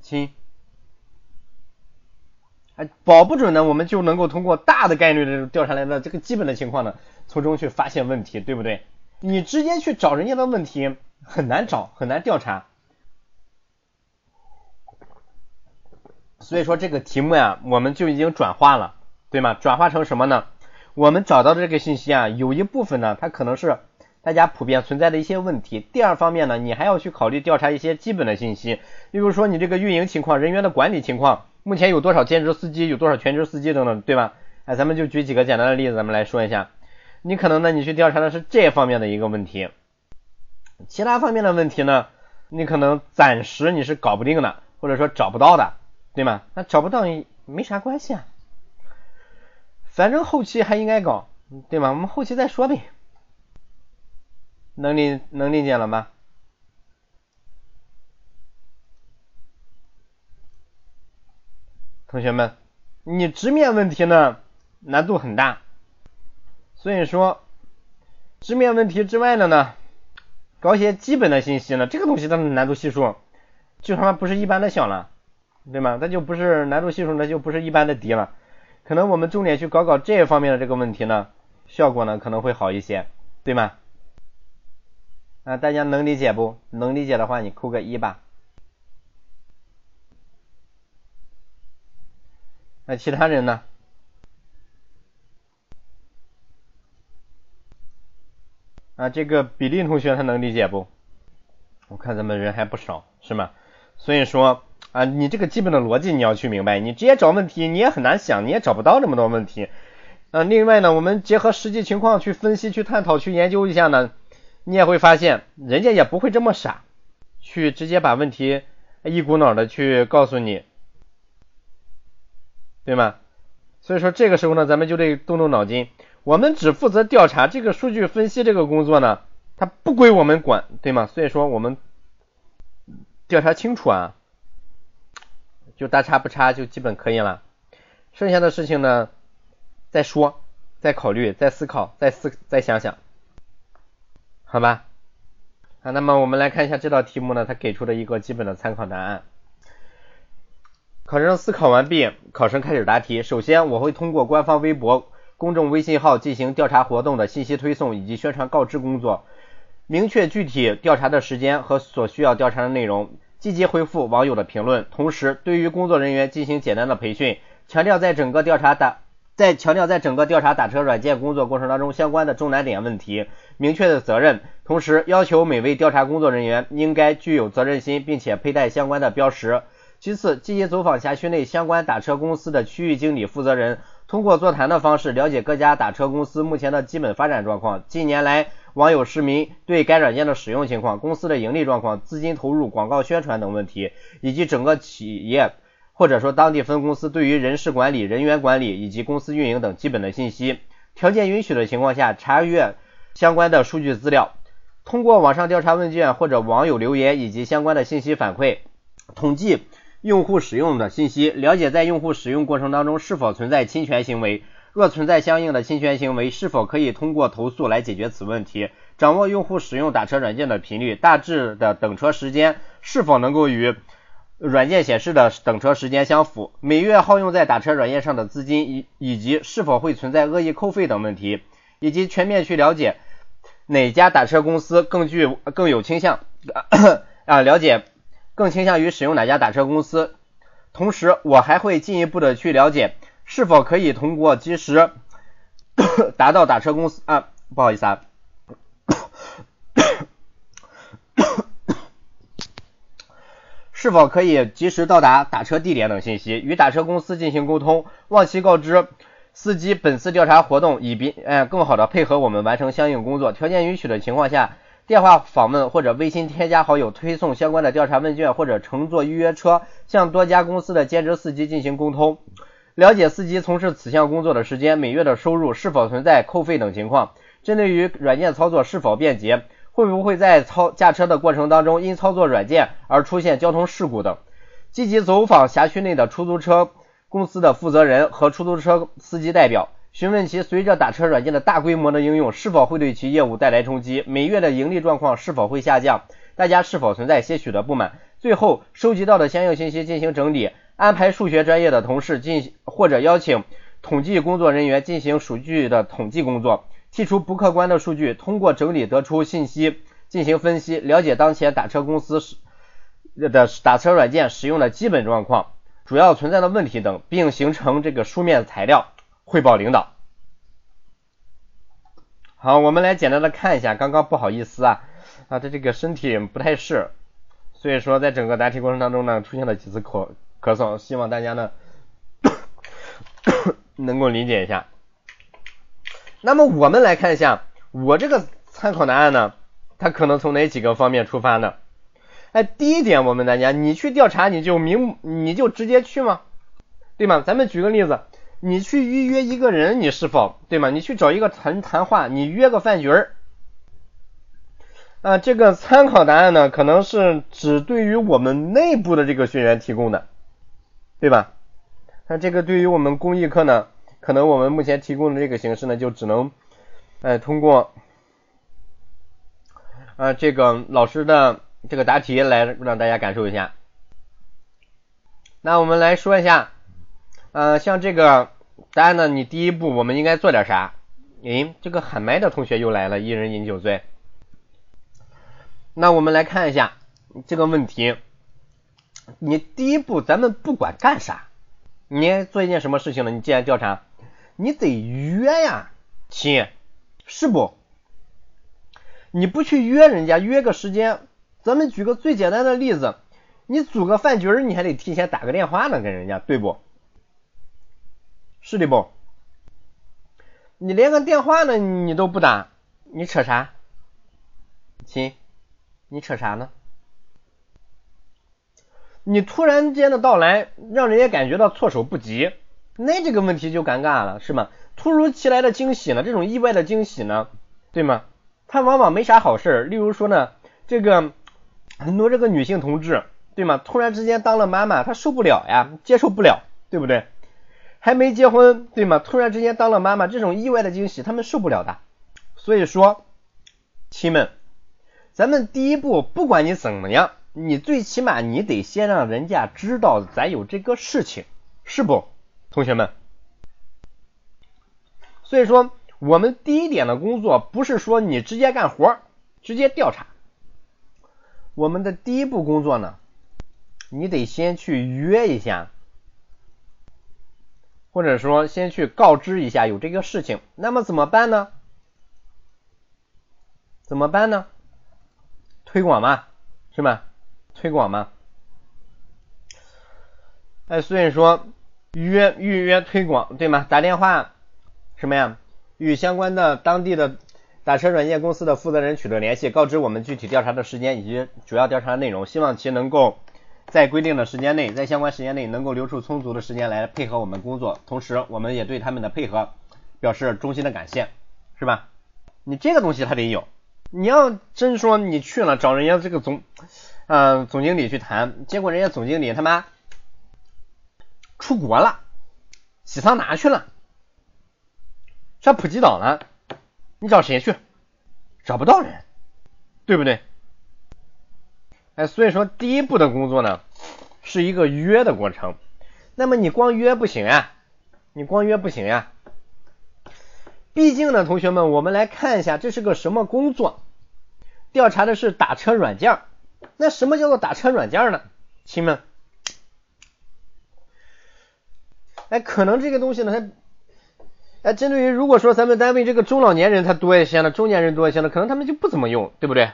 亲，哎，保不准呢，我们就能够通过大的概率的调查来的这个基本的情况呢，从中去发现问题，对不对？你直接去找人家的问题。很难找，很难调查，所以说这个题目呀，我们就已经转化了，对吗？转化成什么呢？我们找到的这个信息啊，有一部分呢，它可能是大家普遍存在的一些问题。第二方面呢，你还要去考虑调查一些基本的信息，例如说你这个运营情况、人员的管理情况，目前有多少兼职司机，有多少全职司机等等，对吧？哎，咱们就举几个简单的例子，咱们来说一下。你可能呢，你去调查的是这方面的一个问题，其他方面的问题呢，你可能暂时你是搞不定的，或者说找不到的，对吗？那找不到也没啥关系啊，反正后期还应该搞，对吗？我们后期再说呗。能理能理解了吗？同学们，你直面问题呢难度很大。所以说，直面问题之外的呢，搞一些基本的信息呢，这个东西它的难度系数就他妈不是一般的小了，对吗？那就不是难度系数，那就不是一般的低了。可能我们重点去搞搞这方面的这个问题呢，效果呢可能会好一些，对吗？啊，大家能理解不？能理解的话，你扣个一吧。那其他人呢？啊，这个比利同学他能理解不？我看咱们人还不少，是吗？所以说啊，你这个基本的逻辑你要去明白，你直接找问题你也很难想，你也找不到这么多问题。啊，另外呢，我们结合实际情况去分析、去探讨、去研究一下呢，你也会发现，人家也不会这么傻，去直接把问题一股脑的去告诉你，对吗？所以说这个时候呢，咱们就得动动脑筋。我们只负责调查这个数据分析这个工作呢，它不归我们管，对吗？所以说我们调查清楚啊，就大差不差就基本可以了。剩下的事情呢，再说，再考虑，再思考，再思，再想想，好吧？啊，那么我们来看一下这道题目呢，它给出的一个基本的参考答案。考生思考完毕，考生开始答题。首先，我会通过官方微博。公众微信号进行调查活动的信息推送以及宣传告知工作，明确具体调查的时间和所需要调查的内容，积极回复网友的评论。同时，对于工作人员进行简单的培训，强调在整个调查打在强调在整个调查打车软件工作过程当中相关的重难点问题，明确的责任。同时，要求每位调查工作人员应该具有责任心，并且佩戴相关的标识。其次，积极走访辖区内相关打车公司的区域经理负责人。通过座谈的方式了解各家打车公司目前的基本发展状况，近年来网友市民对该软件的使用情况、公司的盈利状况、资金投入、广告宣传等问题，以及整个企业或者说当地分公司对于人事管理、人员管理以及公司运营等基本的信息。条件允许的情况下，查阅相关的数据资料，通过网上调查问卷或者网友留言以及相关的信息反馈，统计。用户使用的信息，了解在用户使用过程当中是否存在侵权行为，若存在相应的侵权行为，是否可以通过投诉来解决此问题？掌握用户使用打车软件的频率，大致的等车时间是否能够与软件显示的等车时间相符？每月耗用在打车软件上的资金以以及是否会存在恶意扣费等问题，以及全面去了解哪家打车公司更具更有倾向啊了解。更倾向于使用哪家打车公司？同时，我还会进一步的去了解是否可以通过及时 达到打车公司啊，不好意思啊，是否可以及时到达打车地点等信息，与打车公司进行沟通，望其告知司机本次调查活动，以便呃更好的配合我们完成相应工作。条件允许的情况下。电话访问或者微信添加好友，推送相关的调查问卷，或者乘坐预约车向多家公司的兼职司机进行沟通，了解司机从事此项工作的时间、每月的收入是否存在扣费等情况。针对于软件操作是否便捷，会不会在操驾车的过程当中因操作软件而出现交通事故等，积极走访辖区内的出租车公司的负责人和出租车司机代表。询问其随着打车软件的大规模的应用，是否会对其业务带来冲击？每月的盈利状况是否会下降？大家是否存在些许的不满？最后收集到的相应信息进行整理，安排数学专业的同事进或者邀请统计工作人员进行数据的统计工作，剔除不客观的数据，通过整理得出信息进行分析，了解当前打车公司使的打车软件使用的基本状况、主要存在的问题等，并形成这个书面材料。汇报领导。好，我们来简单的看一下，刚刚不好意思啊，啊，他这个身体不太适，所以说在整个答题过程当中呢，出现了几次咳咳嗽，希望大家呢能够理解一下。那么我们来看一下，我这个参考答案呢，它可能从哪几个方面出发呢？哎，第一点，我们大家，你去调查，你就明，你就直接去吗？对吗？咱们举个例子，你去预约一个人，你是否对吗？你去找一个谈谈话，你约个饭局儿，啊，这个参考答案呢，可能是只对于我们内部的这个学员提供的，对吧？那这个对于我们公益课呢，可能我们目前提供的这个形式呢，就只能，哎，通过，啊，这个老师的。这个答题来让大家感受一下。那我们来说一下，呃，像这个答案呢，你第一步我们应该做点啥？诶，这个喊麦的同学又来了，一人饮酒醉。那我们来看一下这个问题，你第一步咱们不管干啥，你做一件什么事情呢？你既然调查，你得约呀，亲，是不？你不去约人家，约个时间。咱们举个最简单的例子，你组个饭局，你还得提前打个电话呢，跟人家对不？是的不？你连个电话呢你都不打，你扯啥？亲，你扯啥呢？你突然间的到来，让人家感觉到措手不及，那这个问题就尴尬了，是吗？突如其来的惊喜呢，这种意外的惊喜呢，对吗？它往往没啥好事例如说呢，这个。很多这个女性同志，对吗？突然之间当了妈妈，她受不了呀，接受不了，对不对？还没结婚，对吗？突然之间当了妈妈，这种意外的惊喜，他们受不了的。所以说，亲们，咱们第一步，不管你怎么样，你最起码你得先让人家知道咱有这个事情，是不，同学们？所以说，我们第一点的工作不是说你直接干活，直接调查。我们的第一步工作呢，你得先去约一下，或者说先去告知一下有这个事情。那么怎么办呢？怎么办呢？推广嘛，是吧？推广嘛。哎，所以说约预约推广，对吗？打电话什么呀？与相关的当地的。打车软件公司的负责人取得联系，告知我们具体调查的时间以及主要调查内容，希望其能够在规定的时间内，在相关时间内能够留出充足的时间来配合我们工作。同时，我们也对他们的配合表示衷心的感谢，是吧？你这个东西他得有。你要真说你去了找人家这个总，嗯，总经理去谈，结果人家总经理他妈出国了，洗桑拿去了，上普吉岛了。你找谁去？找不到人，对不对？哎，所以说第一步的工作呢，是一个约的过程。那么你光约不行呀，你光约不行呀。毕竟呢，同学们，我们来看一下这是个什么工作？调查的是打车软件。那什么叫做打车软件呢？亲们，哎，可能这个东西呢，它。哎，针对于如果说咱们单位这个中老年人他多一些呢，中年人多一些呢，可能他们就不怎么用，对不对？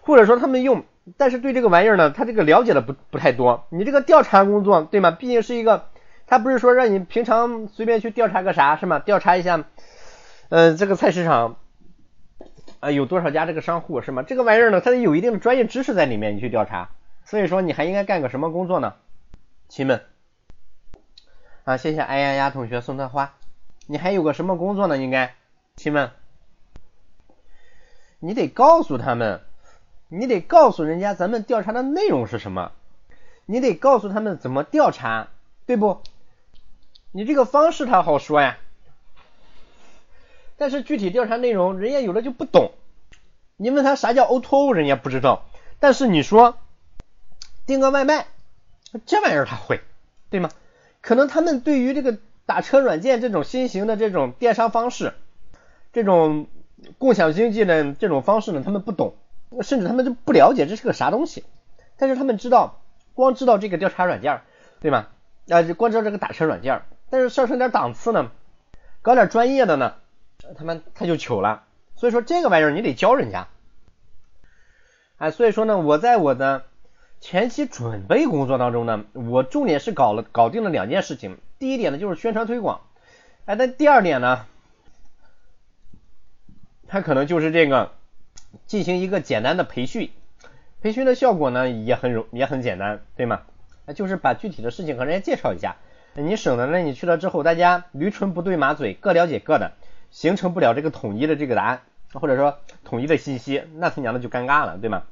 或者说他们用，但是对这个玩意儿呢，他这个了解的不不太多。你这个调查工作，对吗？毕竟是一个，他不是说让你平常随便去调查个啥，是吗？调查一下，呃，这个菜市场啊有多少家这个商户，是吗？这个玩意儿呢，它得有一定的专业知识在里面，你去调查。所以说你还应该干个什么工作呢？亲们，啊，谢谢哎呀呀同学送的花。你还有个什么工作呢？应该，亲们，你得告诉他们，你得告诉人家咱们调查的内容是什么，你得告诉他们怎么调查，对不？你这个方式他好说呀，但是具体调查内容人家有的就不懂，你问他啥叫 O2O，人家不知道，但是你说订个外卖，这玩意儿他会，对吗？可能他们对于这个。打车软件这种新型的这种电商方式，这种共享经济的这种方式呢，他们不懂，甚至他们就不了解这是个啥东西。但是他们知道，光知道这个调查软件，对吧？啊，光知道这个打车软件，但是上升点档次呢，搞点专业的呢，他们他就糗了。所以说这个玩意儿你得教人家。哎，所以说呢，我在我的。前期准备工作当中呢，我重点是搞了搞定了两件事情。第一点呢就是宣传推广，哎，那第二点呢，它可能就是这个进行一个简单的培训，培训的效果呢也很容也很简单，对吗？就是把具体的事情和人家介绍一下，你省得呢你去了之后大家驴唇不对马嘴，各了解各的，形成不了这个统一的这个答案，或者说统一的信息，那他娘的就尴尬了，对吗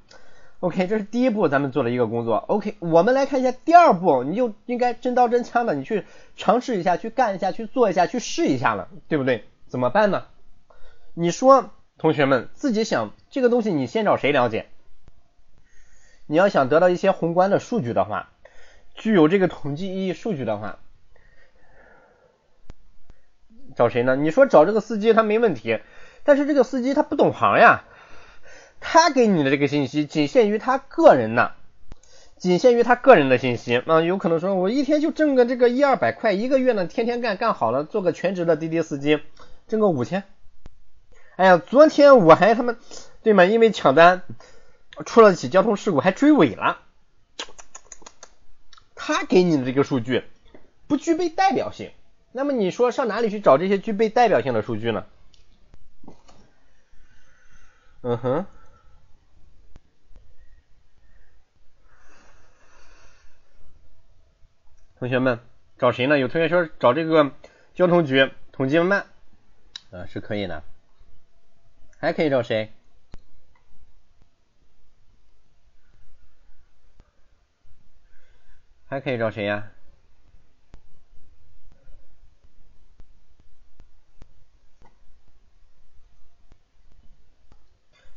？OK，这是第一步，咱们做了一个工作。OK，我们来看一下第二步，你就应该真刀真枪的，你去尝试一下，去干一下，去做一下，去试一下了，对不对？怎么办呢？你说，同学们自己想这个东西，你先找谁了解？你要想得到一些宏观的数据的话，具有这个统计意义数据的话，找谁呢？你说找这个司机他没问题，但是这个司机他不懂行呀。他给你的这个信息仅限于他个人的，仅限于他个人的信息啊，有可能说我一天就挣个这个一二百块，一个月呢天天干干好了，做个全职的滴滴司机，挣个五千。哎呀，昨天我还他妈对吗？因为抢单出了起交通事故，还追尾了。他给你的这个数据不具备代表性，那么你说上哪里去找这些具备代表性的数据呢？嗯哼。同学们找谁呢？有同学说找这个交通局统计慢，啊是可以的，还可以找谁？还可以找谁呀？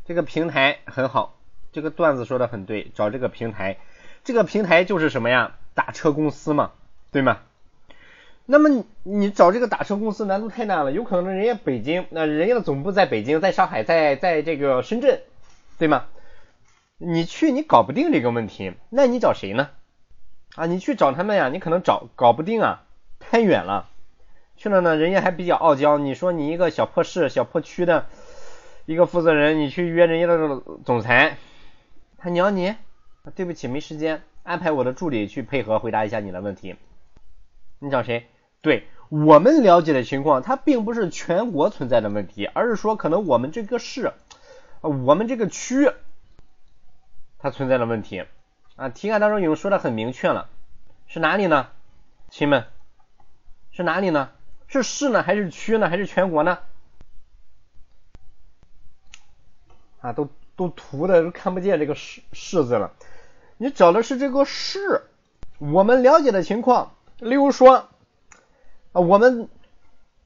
这个平台很好，这个段子说的很对，找这个平台，这个平台就是什么呀？打车公司嘛，对吗？那么你找这个打车公司难度太大了，有可能人家北京，那人家的总部在北京，在上海，在在这个深圳，对吗？你去你搞不定这个问题，那你找谁呢？啊，你去找他们呀，你可能找搞不定啊，太远了。去了呢，人家还比较傲娇，你说你一个小破市、小破区的一个负责人，你去约人家的总裁，他鸟你？对不起，没时间。安排我的助理去配合回答一下你的问题。你找谁？对我们了解的情况，它并不是全国存在的问题，而是说可能我们这个市，我们这个区，它存在的问题啊。题干当中已经说的很明确了，是哪里呢？亲们，是哪里呢？是市呢，还是区呢，还是全国呢？啊，都都涂的都看不见这个市市字了。你找的是这个市，我们了解的情况，例如说，啊，我们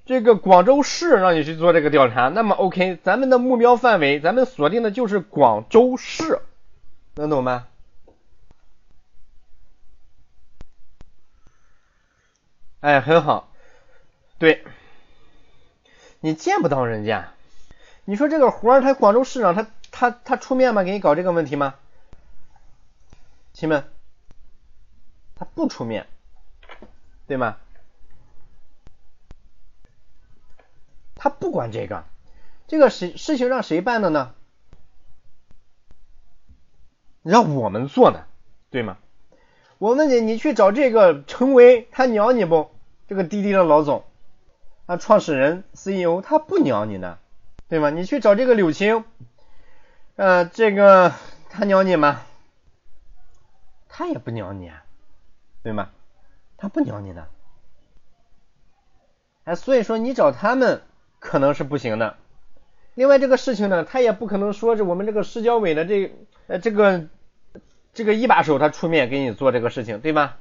这个广州市让你去做这个调查，那么 OK，咱们的目标范围，咱们锁定的就是广州市，能懂吗？哎，很好，对，你见不到人家，你说这个活儿，他广州市长，他他他出面吗？给你搞这个问题吗？亲们，他不出面，对吗？他不管这个，这个事事情让谁办的呢？让我们做的，对吗？我问你，你去找这个陈维，他鸟你不？这个滴滴的老总啊，创始人 CEO，他不鸟你呢，对吗？你去找这个柳青，呃，这个他鸟你吗？他也不鸟你，啊，对吗？他不鸟你的，哎，所以说你找他们可能是不行的。另外这个事情呢，他也不可能说是我们这个市交委的这呃这个这个一把手他出面给你做这个事情，对吧？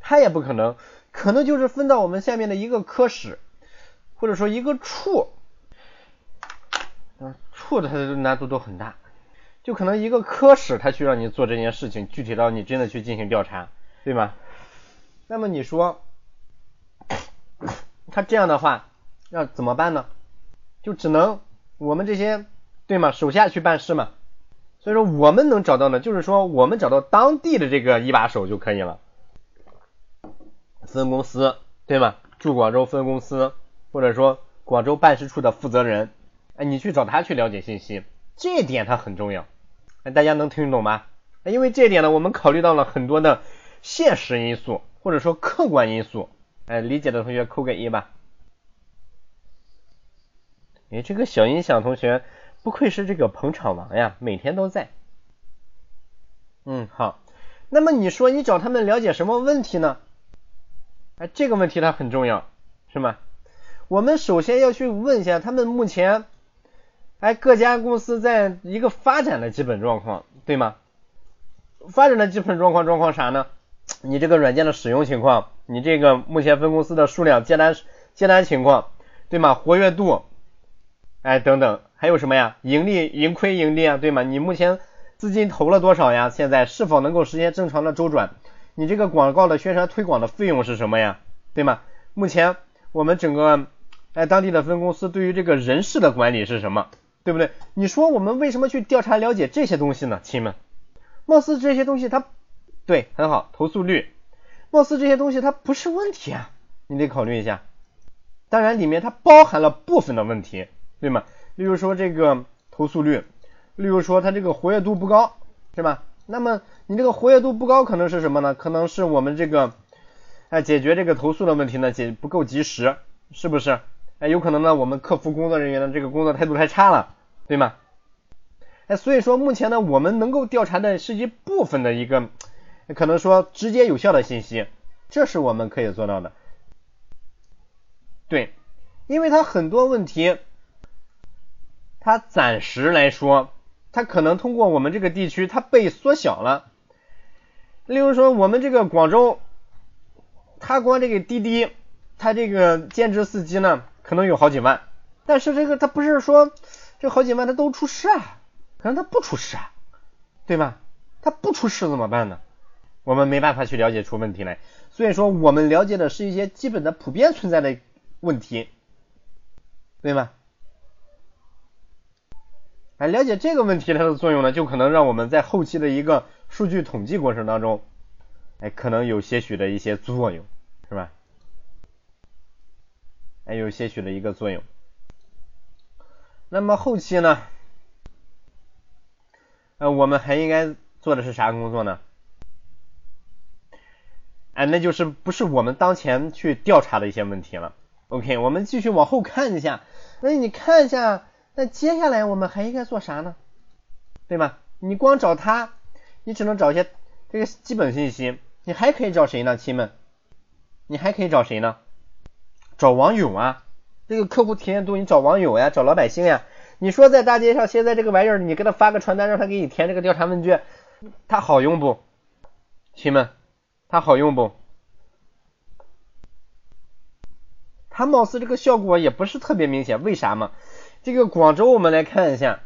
他也不可能，可能就是分到我们下面的一个科室，或者说一个处，处的它的难度都很大。就可能一个科室他去让你做这件事情，具体到你真的去进行调查，对吗？那么你说他这样的话要怎么办呢？就只能我们这些对吗？手下去办事嘛。所以说我们能找到的，就是说我们找到当地的这个一把手就可以了，分公司对吗？驻广州分公司或者说广州办事处的负责人，哎，你去找他去了解信息，这点他很重要。哎大家能听懂吗？因为这一点呢，我们考虑到了很多的现实因素或者说客观因素，哎，理解的同学扣个一吧。哎，这个小音响同学不愧是这个捧场王呀，每天都在。嗯，好。那么你说你找他们了解什么问题呢？哎，这个问题它很重要，是吗？我们首先要去问一下他们目前，哎，各家公司在一个发展的基本状况，对吗？发展的基本状况状况啥呢？你这个软件的使用情况，你这个目前分公司的数量、接单接单情况，对吗？活跃度，哎，等等，还有什么呀？盈利、盈亏、盈利啊，对吗？你目前。资金投了多少呀？现在是否能够实现正常的周转？你这个广告的宣传推广的费用是什么呀？对吗？目前我们整个哎当地的分公司对于这个人事的管理是什么？对不对？你说我们为什么去调查了解这些东西呢？亲们，貌似这些东西它对很好，投诉率，貌似这些东西它不是问题啊，你得考虑一下。当然里面它包含了部分的问题，对吗？例如说这个投诉率。例如说，它这个活跃度不高，是吧？那么你这个活跃度不高，可能是什么呢？可能是我们这个，哎，解决这个投诉的问题呢，解不够及时，是不是？哎，有可能呢，我们客服工作人员的这个工作态度太差了，对吗？哎，所以说目前呢，我们能够调查的是一部分的一个，可能说直接有效的信息，这是我们可以做到的。对，因为它很多问题，它暂时来说。它可能通过我们这个地区，它被缩小了。例如说，我们这个广州，它光这个滴滴，它这个兼职司机呢，可能有好几万。但是这个它不是说这好几万它都出事啊，可能它不出事啊，对吧？它不出事怎么办呢？我们没办法去了解出问题来。所以说，我们了解的是一些基本的普遍存在的问题，对吗？哎，了解这个问题它的作用呢，就可能让我们在后期的一个数据统计过程当中，哎，可能有些许的一些作用，是吧？哎，有些许的一个作用。那么后期呢，呃，我们还应该做的是啥工作呢？哎，那就是不是我们当前去调查的一些问题了。OK，我们继续往后看一下，那你看一下。那接下来我们还应该做啥呢？对吧？你光找他，你只能找一些这个基本信息。你还可以找谁呢，亲们？你还可以找谁呢？找网友啊！这个客户体验度，你找网友呀，找老百姓呀。你说在大街上，现在这个玩意儿，你给他发个传单，让他给你填这个调查问卷，他好用不？亲们，它好用不？它貌似这个效果也不是特别明显，为啥嘛？这个广州，我们来看一下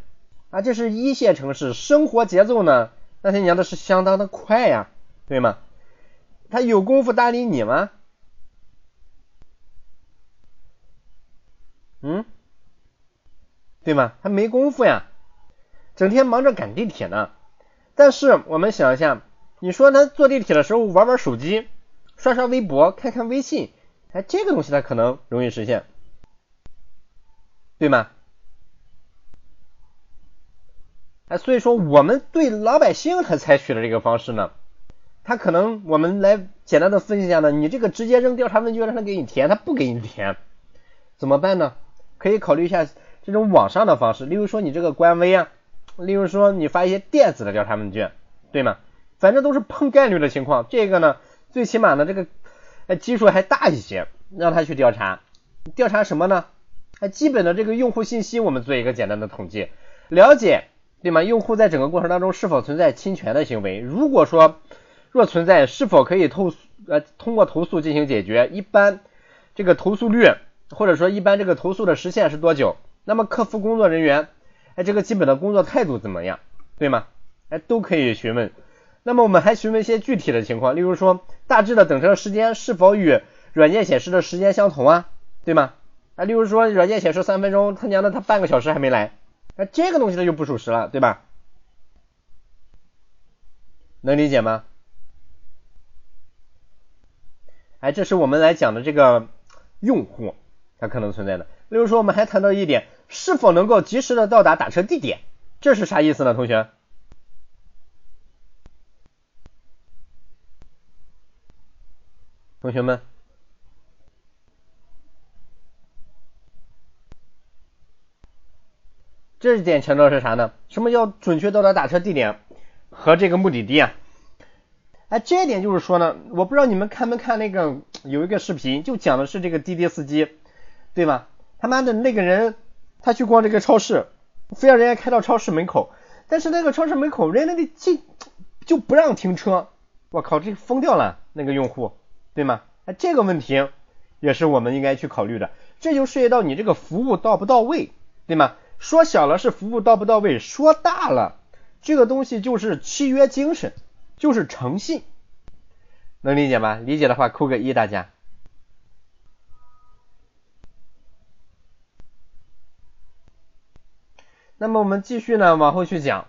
啊，这是一线城市，生活节奏呢，那些娘的是相当的快呀，对吗？他有功夫搭理你吗？嗯，对吗？他没功夫呀，整天忙着赶地铁呢。但是我们想一下，你说他坐地铁的时候玩玩手机，刷刷微博，看看微信，哎，这个东西他可能容易实现，对吗？哎，所以说我们对老百姓他采取的这个方式呢，他可能我们来简单的分析一下呢，你这个直接扔调查问卷让他给你填，他不给你填，怎么办呢？可以考虑一下这种网上的方式，例如说你这个官微啊，例如说你发一些电子的调查问卷，对吗？反正都是碰概率的情况，这个呢，最起码呢这个哎基数还大一些，让他去调查，调查什么呢？哎，基本的这个用户信息我们做一个简单的统计，了解。对吗？用户在整个过程当中是否存在侵权的行为？如果说若存在，是否可以投呃通过投诉进行解决？一般这个投诉率或者说一般这个投诉的时限是多久？那么客服工作人员哎这个基本的工作态度怎么样？对吗？哎都可以询问。那么我们还询问一些具体的情况，例如说大致的等车时间是否与软件显示的时间相同啊？对吗？啊例如说软件显示三分钟，他娘的他半个小时还没来。那这个东西它就不属实了，对吧？能理解吗？哎，这是我们来讲的这个用户他可能存在的。例如说，我们还谈到一点，是否能够及时的到达打车地点，这是啥意思呢？同学，同学们。这一点强调是啥呢？什么叫准确到达打车地点？和这个目的地啊。哎这一点就是说呢我不知道你们看没看那个有一个视频就讲的是这个滴滴司机对吧？他妈的那个人他去逛这个超市非要人家开到超市门口但是那个超市门口人家那里进就不让停车。我靠这疯掉了那个用户。对吗？那，这个问题也是我们应该去考虑的，这就涉及到你这个服务到不到位，对吗？说小了是服务到不到位，说大了，这个东西就是契约精神，就是诚信，能理解吗？理解的话扣个一，大家。那么我们继续呢，往后去讲，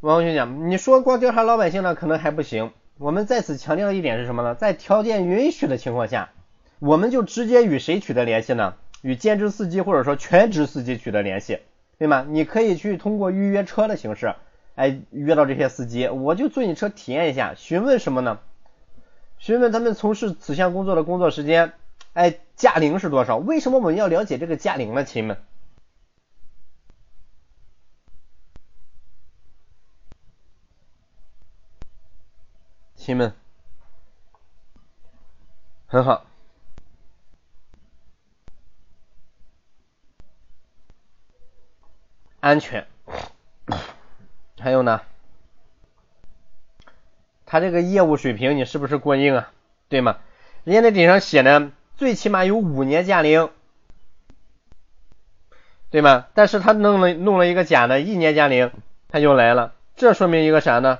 往后去讲，你说光调查老百姓呢，可能还不行。我们在此强调一点是什么呢？在条件允许的情况下，我们就直接与谁取得联系呢？与兼职司机或者说全职司机取得联系，对吗？你可以去通过预约车的形式，哎，约到这些司机，我就坐你车体验一下，询问什么呢？询问他们从事此项工作的工作时间，哎，驾龄是多少？为什么我们要了解这个驾龄呢，亲们？亲们，很好。安全，还有呢，他这个业务水平你是不是过硬啊？对吗？人家那顶上写的最起码有五年驾龄，对吗？但是他弄了弄了一个假的一年驾龄，他就来了，这说明一个啥呢？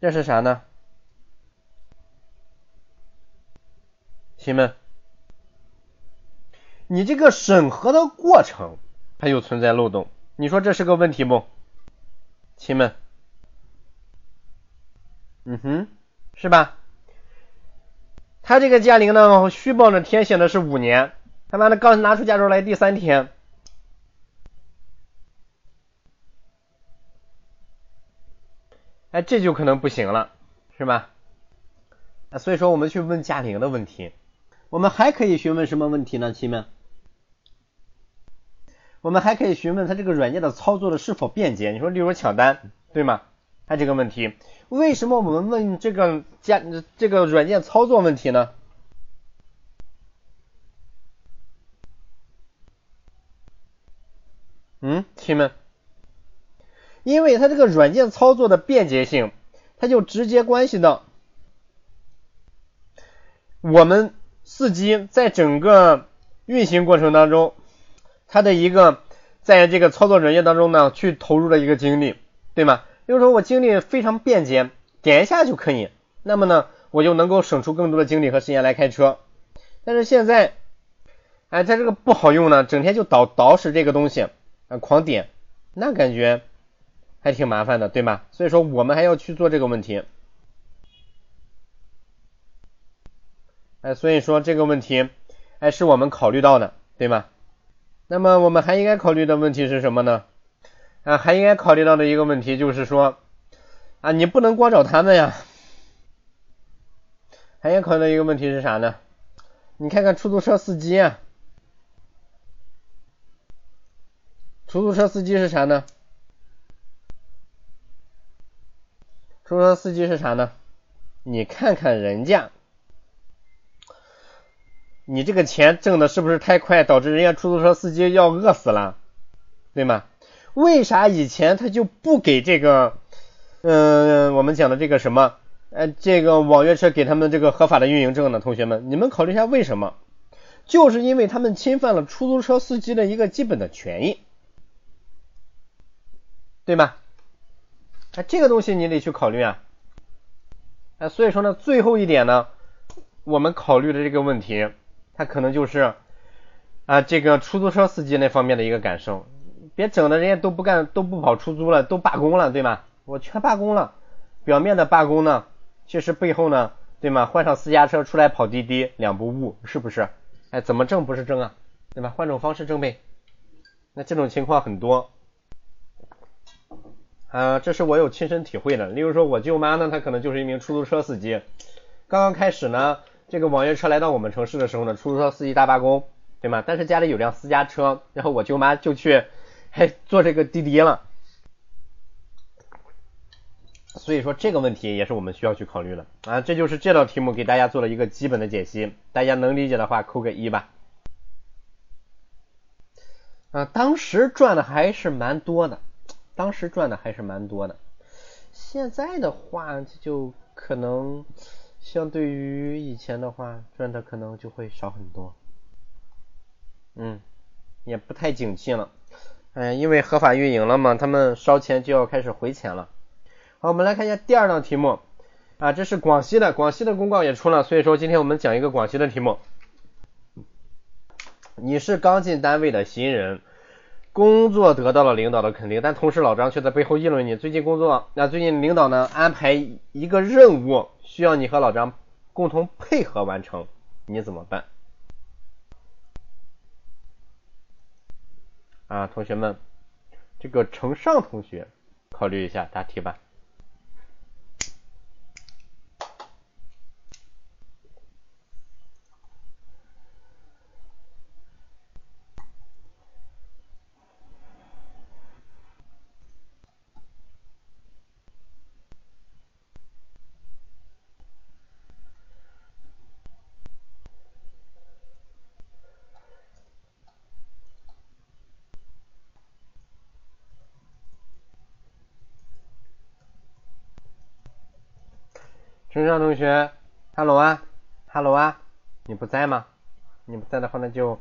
这是啥呢？亲们。你这个审核的过程，它又存在漏洞，你说这是个问题不，亲们？嗯哼，是吧？他这个驾龄呢，虚报的填写的是五年，他妈的刚拿出驾照来第三天，哎，这就可能不行了，是吧？啊，所以说我们去问驾龄的问题，我们还可以询问什么问题呢，亲们？我们还可以询问他这个软件的操作的是否便捷。你说，例如抢单，对吗？他这个问题，为什么我们问这个加这个软件操作问题呢？嗯，亲们，因为它这个软件操作的便捷性，它就直接关系到我们司机在整个运行过程当中。它的一个在这个操作软件当中呢，去投入的一个精力，对吗？比如说我精力非常便捷，点一下就可以，那么呢，我就能够省出更多的精力和时间来开车。但是现在，哎，它这个不好用呢，整天就倒倒使这个东西啊，狂点，那感觉还挺麻烦的，对吗？所以说我们还要去做这个问题。哎，所以说这个问题，哎，是我们考虑到的，对吗？那么我们还应该考虑的问题是什么呢？啊，还应该考虑到的一个问题就是说，啊，你不能光找他们呀。还应该考虑的一个问题是啥呢？你看看出租车司机啊，出租车司机是啥呢？出租车司机是啥呢？你看看人家。你这个钱挣的是不是太快，导致人家出租车司机要饿死了，对吗？为啥以前他就不给这个，嗯，我们讲的这个什么，呃，这个网约车给他们这个合法的运营证呢？同学们，你们考虑一下为什么？就是因为他们侵犯了出租车司机的一个基本的权益，对吗？啊，这个东西你得去考虑啊，啊，所以说呢，最后一点呢，我们考虑的这个问题。它可能就是啊，这个出租车司机那方面的一个感受，别整的人家都不干，都不跑出租了，都罢工了，对吗？我全罢工了，表面的罢工呢，其实背后呢，对吗？换上私家车出来跑滴滴，两不误，是不是？哎，怎么挣不是挣啊，对吧？换种方式挣呗。那这种情况很多，啊，这是我有亲身体会的。例如说，我舅妈呢，她可能就是一名出租车司机，刚刚开始呢。这个网约车来到我们城市的时候呢，出租车司机大罢工，对吗？但是家里有辆私家车，然后我舅妈就去还坐这个滴滴了。所以说这个问题也是我们需要去考虑的啊。这就是这道题目给大家做了一个基本的解析，大家能理解的话扣个一吧。啊，当时赚的还是蛮多的，当时赚的还是蛮多的。现在的话就可能相对于以前的话赚的可能就会少很多。嗯，也不太景气了。嗯，因为合法运营了嘛，他们烧钱就要开始回钱了。好，我们来看一下第二道题目啊，这是广西的，广西的公告也出了，所以说今天我们讲一个广西的题目。你是刚进单位的新人，工作得到了领导的肯定，但同时老张却在背后议论你。最近工作，那最近领导呢安排一个任务，需要你和老张共同配合完成，你怎么办？啊，同学们，这个程尚同学考虑一下答题吧。陈尚同学，Hello 啊，Hello 啊，你不在吗？你不在的话，那就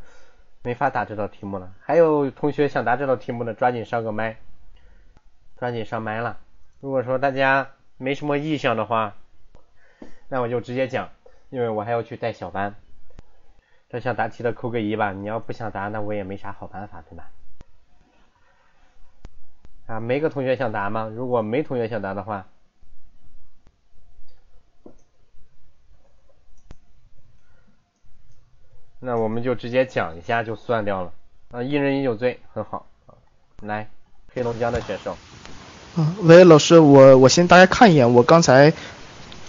没法答这道题目了。还有同学想答这道题目的，抓紧上个麦，抓紧上麦了。如果说大家没什么意向的话，那我就直接讲，因为我还要去带小班。这想答题的扣个一吧，你要不想答，那我也没啥好办法，对吧？啊，没个同学想答吗？如果没同学想答的话。那我们就直接讲一下就算掉了啊，一人饮酒醉，很好来，黑龙江的选手。啊，喂，老师，我我先大家看一眼，我刚才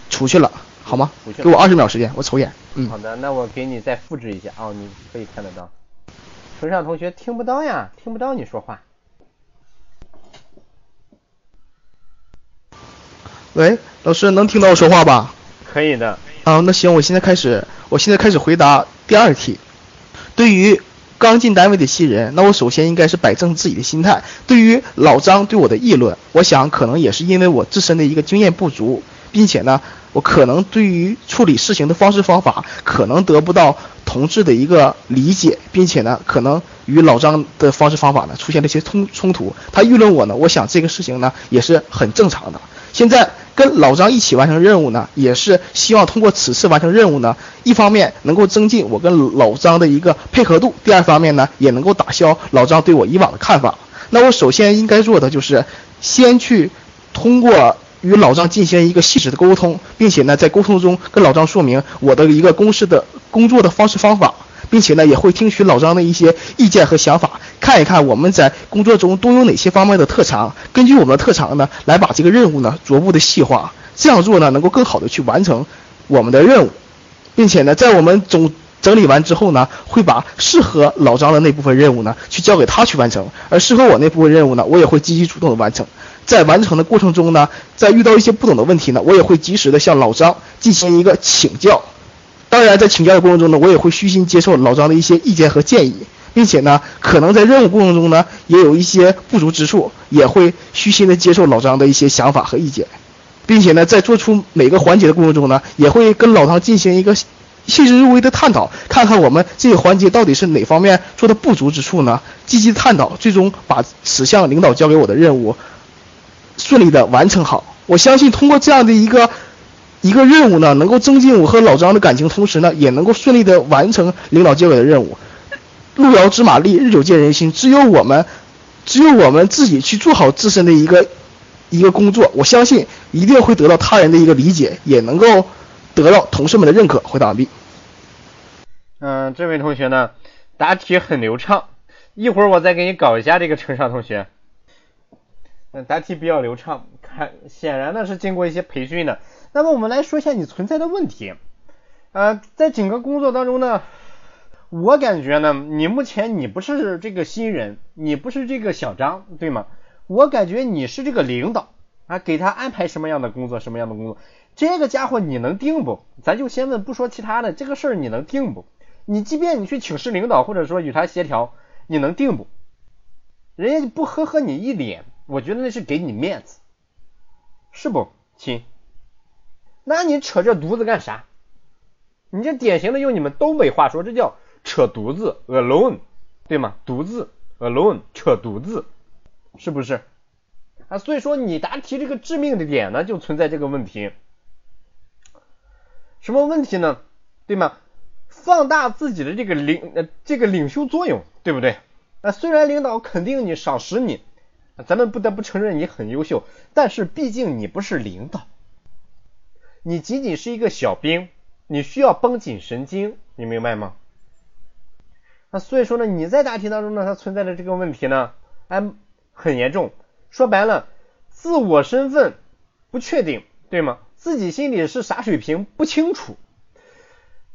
出去了，好吗？给我二十秒时间，我瞅一眼。嗯。好的，那我给你再复制一下哦，你可以看得到。程尚同学听不到呀，听不到你说话。喂，老师能听到我说话吧？可以的。啊，那行，我现在开始，我现在开始回答。第二题，对于刚进单位的新人，那我首先应该是摆正自己的心态。对于老张对我的议论，我想可能也是因为我自身的一个经验不足，并且呢，我可能对于处理事情的方式方法可能得不到同志的一个理解，并且呢，可能与老张的方式方法呢出现了一些冲冲突。他议论我呢，我想这个事情呢也是很正常的。现在。跟老张一起完成任务呢，也是希望通过此次完成任务呢，一方面能够增进我跟老张的一个配合度，第二方面呢，也能够打消老张对我以往的看法。那我首先应该做的就是，先去通过与老张进行一个细致的沟通，并且呢，在沟通中跟老张说明我的一个公司的工作的方式方法。并且呢，也会听取老张的一些意见和想法，看一看我们在工作中都有哪些方面的特长，根据我们的特长呢，来把这个任务呢逐步的细化。这样做呢，能够更好的去完成我们的任务，并且呢，在我们总整理完之后呢，会把适合老张的那部分任务呢，去交给他去完成，而适合我那部分任务呢，我也会积极主动的完成。在完成的过程中呢，在遇到一些不懂的问题呢，我也会及时的向老张进行一个请教。当然，在请教的过程中呢，我也会虚心接受老张的一些意见和建议，并且呢，可能在任务过程中呢，也有一些不足之处，也会虚心的接受老张的一些想法和意见，并且呢，在做出每个环节的过程中呢，也会跟老张进行一个细致入微的探讨，看看我们这个环节到底是哪方面做的不足之处呢？积极探讨，最终把此项领导交给我的任务顺利的完成好。我相信通过这样的一个。一个任务呢，能够增进我和老张的感情，同时呢，也能够顺利的完成领导交给的任务。路遥知马力，日久见人心。只有我们，只有我们自己去做好自身的一个一个工作，我相信一定会得到他人的一个理解，也能够得到同事们的认可。回答完毕。嗯，这位同学呢，答题很流畅。一会儿我再给你搞一下这个程尚同学。嗯，答题比较流畅，看显然呢是经过一些培训的。那么我们来说一下你存在的问题，呃，在整个工作当中呢，我感觉呢，你目前你不是这个新人，你不是这个小张，对吗？我感觉你是这个领导啊，给他安排什么样的工作，什么样的工作，这个家伙你能定不？咱就先问，不说其他的，这个事儿你能定不？你即便你去请示领导，或者说与他协调，你能定不？人家不呵呵你一脸，我觉得那是给你面子，是不亲？那你扯这犊子干啥？你这典型的用你们东北话说，这叫扯犊子，alone，对吗？犊子，alone，扯犊子，是不是？啊，所以说你答题这个致命的点呢，就存在这个问题。什么问题呢？对吗？放大自己的这个领呃这个领袖作用，对不对？啊，虽然领导肯定你赏识你，咱们不得不承认你很优秀，但是毕竟你不是领导，你仅仅是一个小兵，你需要绷紧神经，你明白吗？那所以说呢，你在答题当中呢，它存在的这个问题呢，哎，很严重。说白了，自我身份不确定，对吗？自己心里是啥水平不清楚，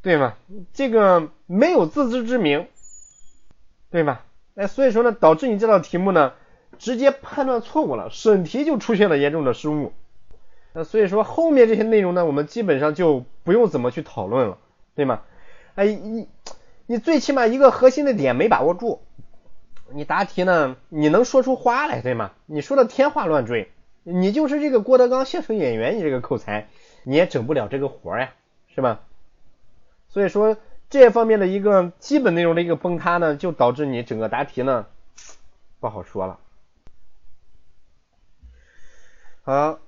对吗？这个没有自知之明，对吧？哎，所以说呢，导致你这道题目呢，直接判断错误了，审题就出现了严重的失误。那所以说后面这些内容呢，我们基本上就不用怎么去讨论了，对吗？哎，你你最起码一个核心的点没把握住。你答题呢，你能说出花来，对吗？你说的天花乱坠，你就是这个郭德纲相声演员，你这个口才，你也整不了这个活呀，是吧？所以说这方面的一个基本内容的一个崩塌呢，就导致你整个答题呢不好说了。好，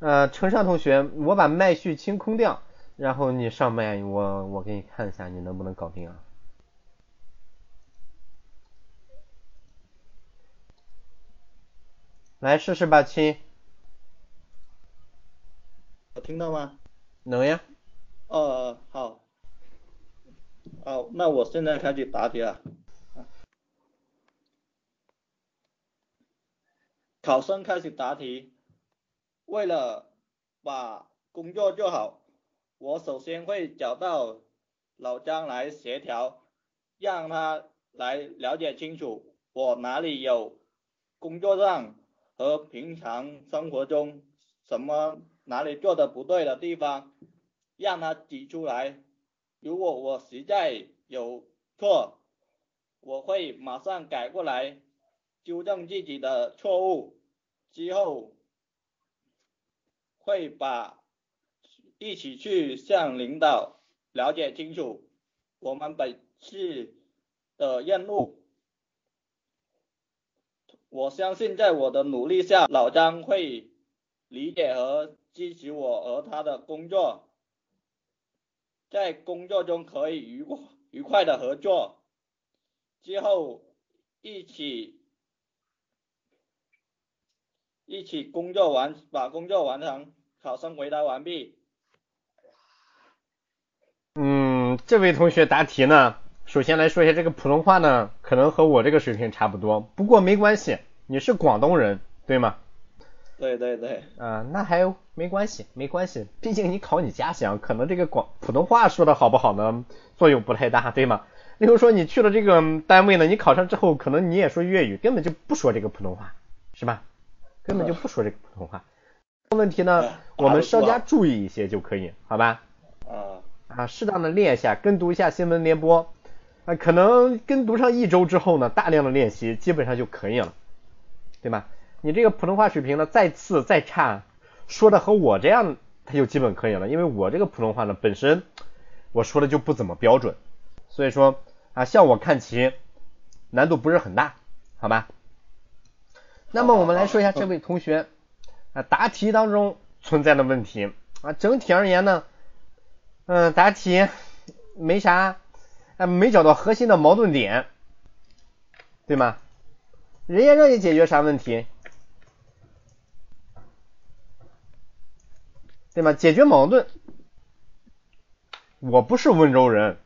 呃，程尚同学，我把麦序清空掉，然后你上麦，我我给你看一下，你能不能搞定啊？来试试吧，亲。我听到吗？能呀。哦，好。好，那我现在开始答题了。考生开始答题。为了把工作做好，我首先会找到老张来协调，让他来了解清楚我哪里有工作上。和平常生活中什么哪里做的不对的地方，让他指出来。如果我实在有错，我会马上改过来，纠正自己的错误。之后会把一起去向领导了解清楚我们本次的任务。我相信，在我的努力下，老张会理解和支持我和他的工作，在工作中可以愉愉快的合作，之后一起一起工作完，把工作完成。考生回答完毕。嗯，这位同学答题呢？首先来说一下这个普通话呢，可能和我这个水平差不多，不过没关系，你是广东人对吗？对对对。啊，那还没关系，没关系，毕竟你考你家乡，可能这个广普通话说的好不好呢，作用不太大，对吗？例如说你去了这个单位呢，你考上之后，可能你也说粤语，根本就不说这个普通话，是吧？根本就不说这个普通话。问题呢，我们稍加注意一些就可以，好吧？啊。啊，适当的练一下，跟读一下新闻联播。啊，可能跟读上一周之后呢，大量的练习基本上就可以了，对吧？你这个普通话水平呢，再次再差，说的和我这样，他就基本可以了。因为我这个普通话呢，本身我说的就不怎么标准，所以说啊，向我看齐，难度不是很大，好吧？那么我们来说一下这位同学啊，答题当中存在的问题啊，整体而言呢，嗯，答题没啥。还没找到核心的矛盾点，对吗？人家让你解决啥问题，对吗？解决矛盾。我不是温州人，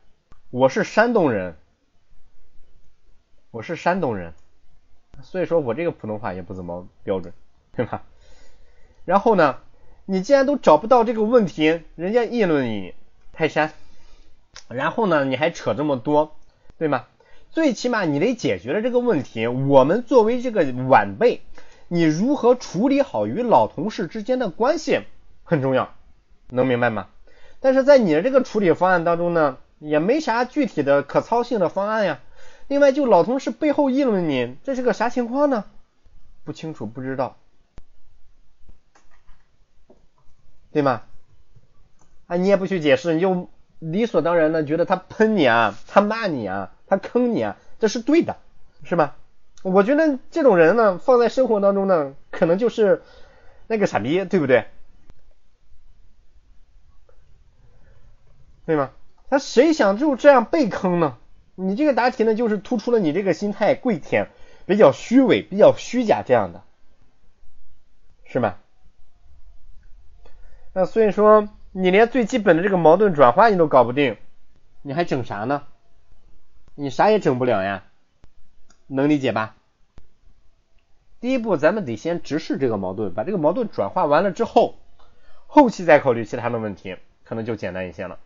我是山东人，我是山东人，所以说我这个普通话也不怎么标准，对吧？然后呢，你既然都找不到这个问题，人家议论你泰山。然后呢，你还扯这么多，对吗？最起码你得解决了这个问题。我们作为这个晚辈，你如何处理好与老同事之间的关系很重要，能明白吗？但是在你的这个处理方案当中呢，也没啥具体的可操性的方案呀。另外，就老同事背后议论你，这是个啥情况呢？不清楚，不知道，对吗？啊，你也不去解释，你就理所当然的觉得他喷你啊，他骂你啊。他坑你啊，这是对的，是吧？我觉得这种人呢，放在生活当中呢，可能就是那个傻逼，对不对？对吗？他谁想就这样被坑呢？你这个答题呢，就是突出了你这个心态跪舔，比较虚伪，比较虚假这样的，是吗？那所以说，你连最基本的这个矛盾转化你都搞不定，你还整啥呢？你啥也整不了呀，能理解吧？第一步，咱们得先直视这个矛盾，把这个矛盾转化完了之后，后期再考虑其他的问题，可能就简单一些了，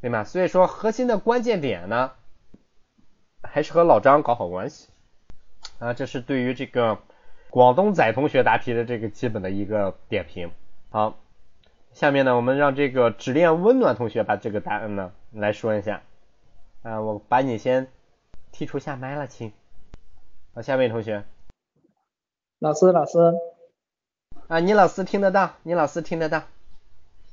对吗？所以说，核心的关键点呢，还是和老张搞好关系啊。这是对于这个广东仔同学答题的这个基本的一个点评。好，下面呢，我们让这个只恋温暖同学把这个答案呢来说一下。啊，我把你先剔除下麦了，亲。好，下面同学。老师，老师。啊，你老师听得到，你老师听得到。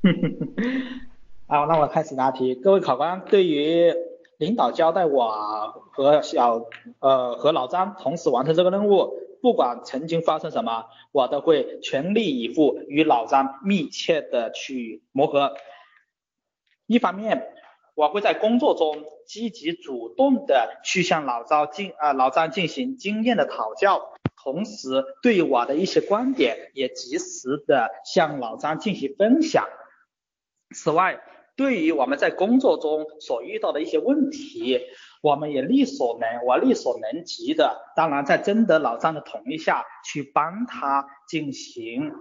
好，那我开始答题。各位考官，对于领导交代我和小呃和老张同时完成这个任务，不管曾经发生什么，我都会全力以赴与老张密切的去磨合。一方面。我会在工作中积极主动的去向老张进啊老张进行经验的讨教，同时对我的一些观点也及时的向老张进行分享。此外，对于我们在工作中所遇到的一些问题，我们也力所能我力所能及的，当然在征得老张的同意下去帮他进行。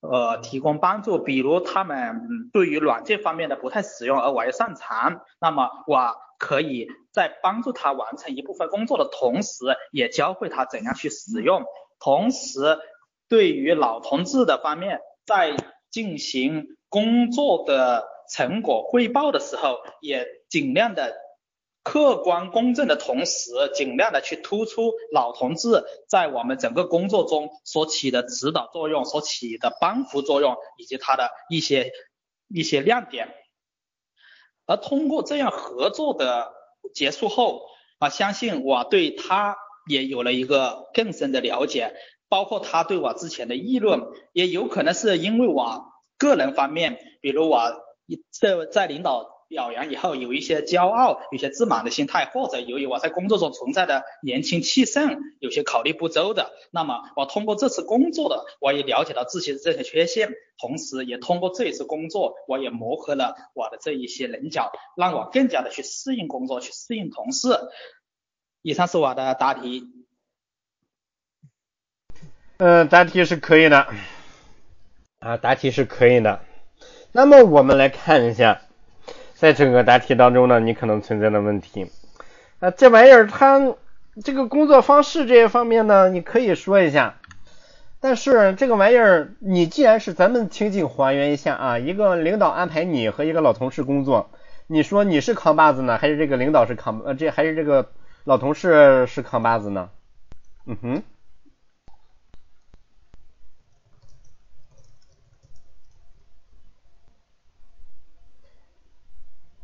呃，提供帮助，比如他们对于软件方面的不太使用，而我又擅长，那么我可以在帮助他完成一部分工作的同时，也教会他怎样去使用。同时，对于老同志的方面，在进行工作的成果汇报的时候，也尽量的。客观公正的同时，尽量的去突出老同志在我们整个工作中所起的指导作用、所起的帮扶作用以及他的一些一些亮点。而通过这样合作的结束后，啊，相信我对他也有了一个更深的了解，包括他对我之前的议论，也有可能是因为我个人方面，比如我这在领导。表扬以后有一些骄傲、有些自满的心态，或者由于我在工作中存在的年轻气盛，有些考虑不周的，那么我通过这次工作的，我也了解到自己的这些缺陷，同时也通过这一次工作，我也磨合了我的这一些棱角，让我更加的去适应工作，去适应同事。以上是我的答题。嗯，答题是可以的，啊，答题是可以的。那么我们来看一下。在整个答题当中呢，你可能存在的问题，啊，这玩意儿它这个工作方式这些方面呢，你可以说一下。但是这个玩意儿，你既然是咱们情景还原一下啊，一个领导安排你和一个老同事工作，你说你是扛把子呢，还是这个领导是扛呃这还是这个老同事是扛把子呢？嗯哼。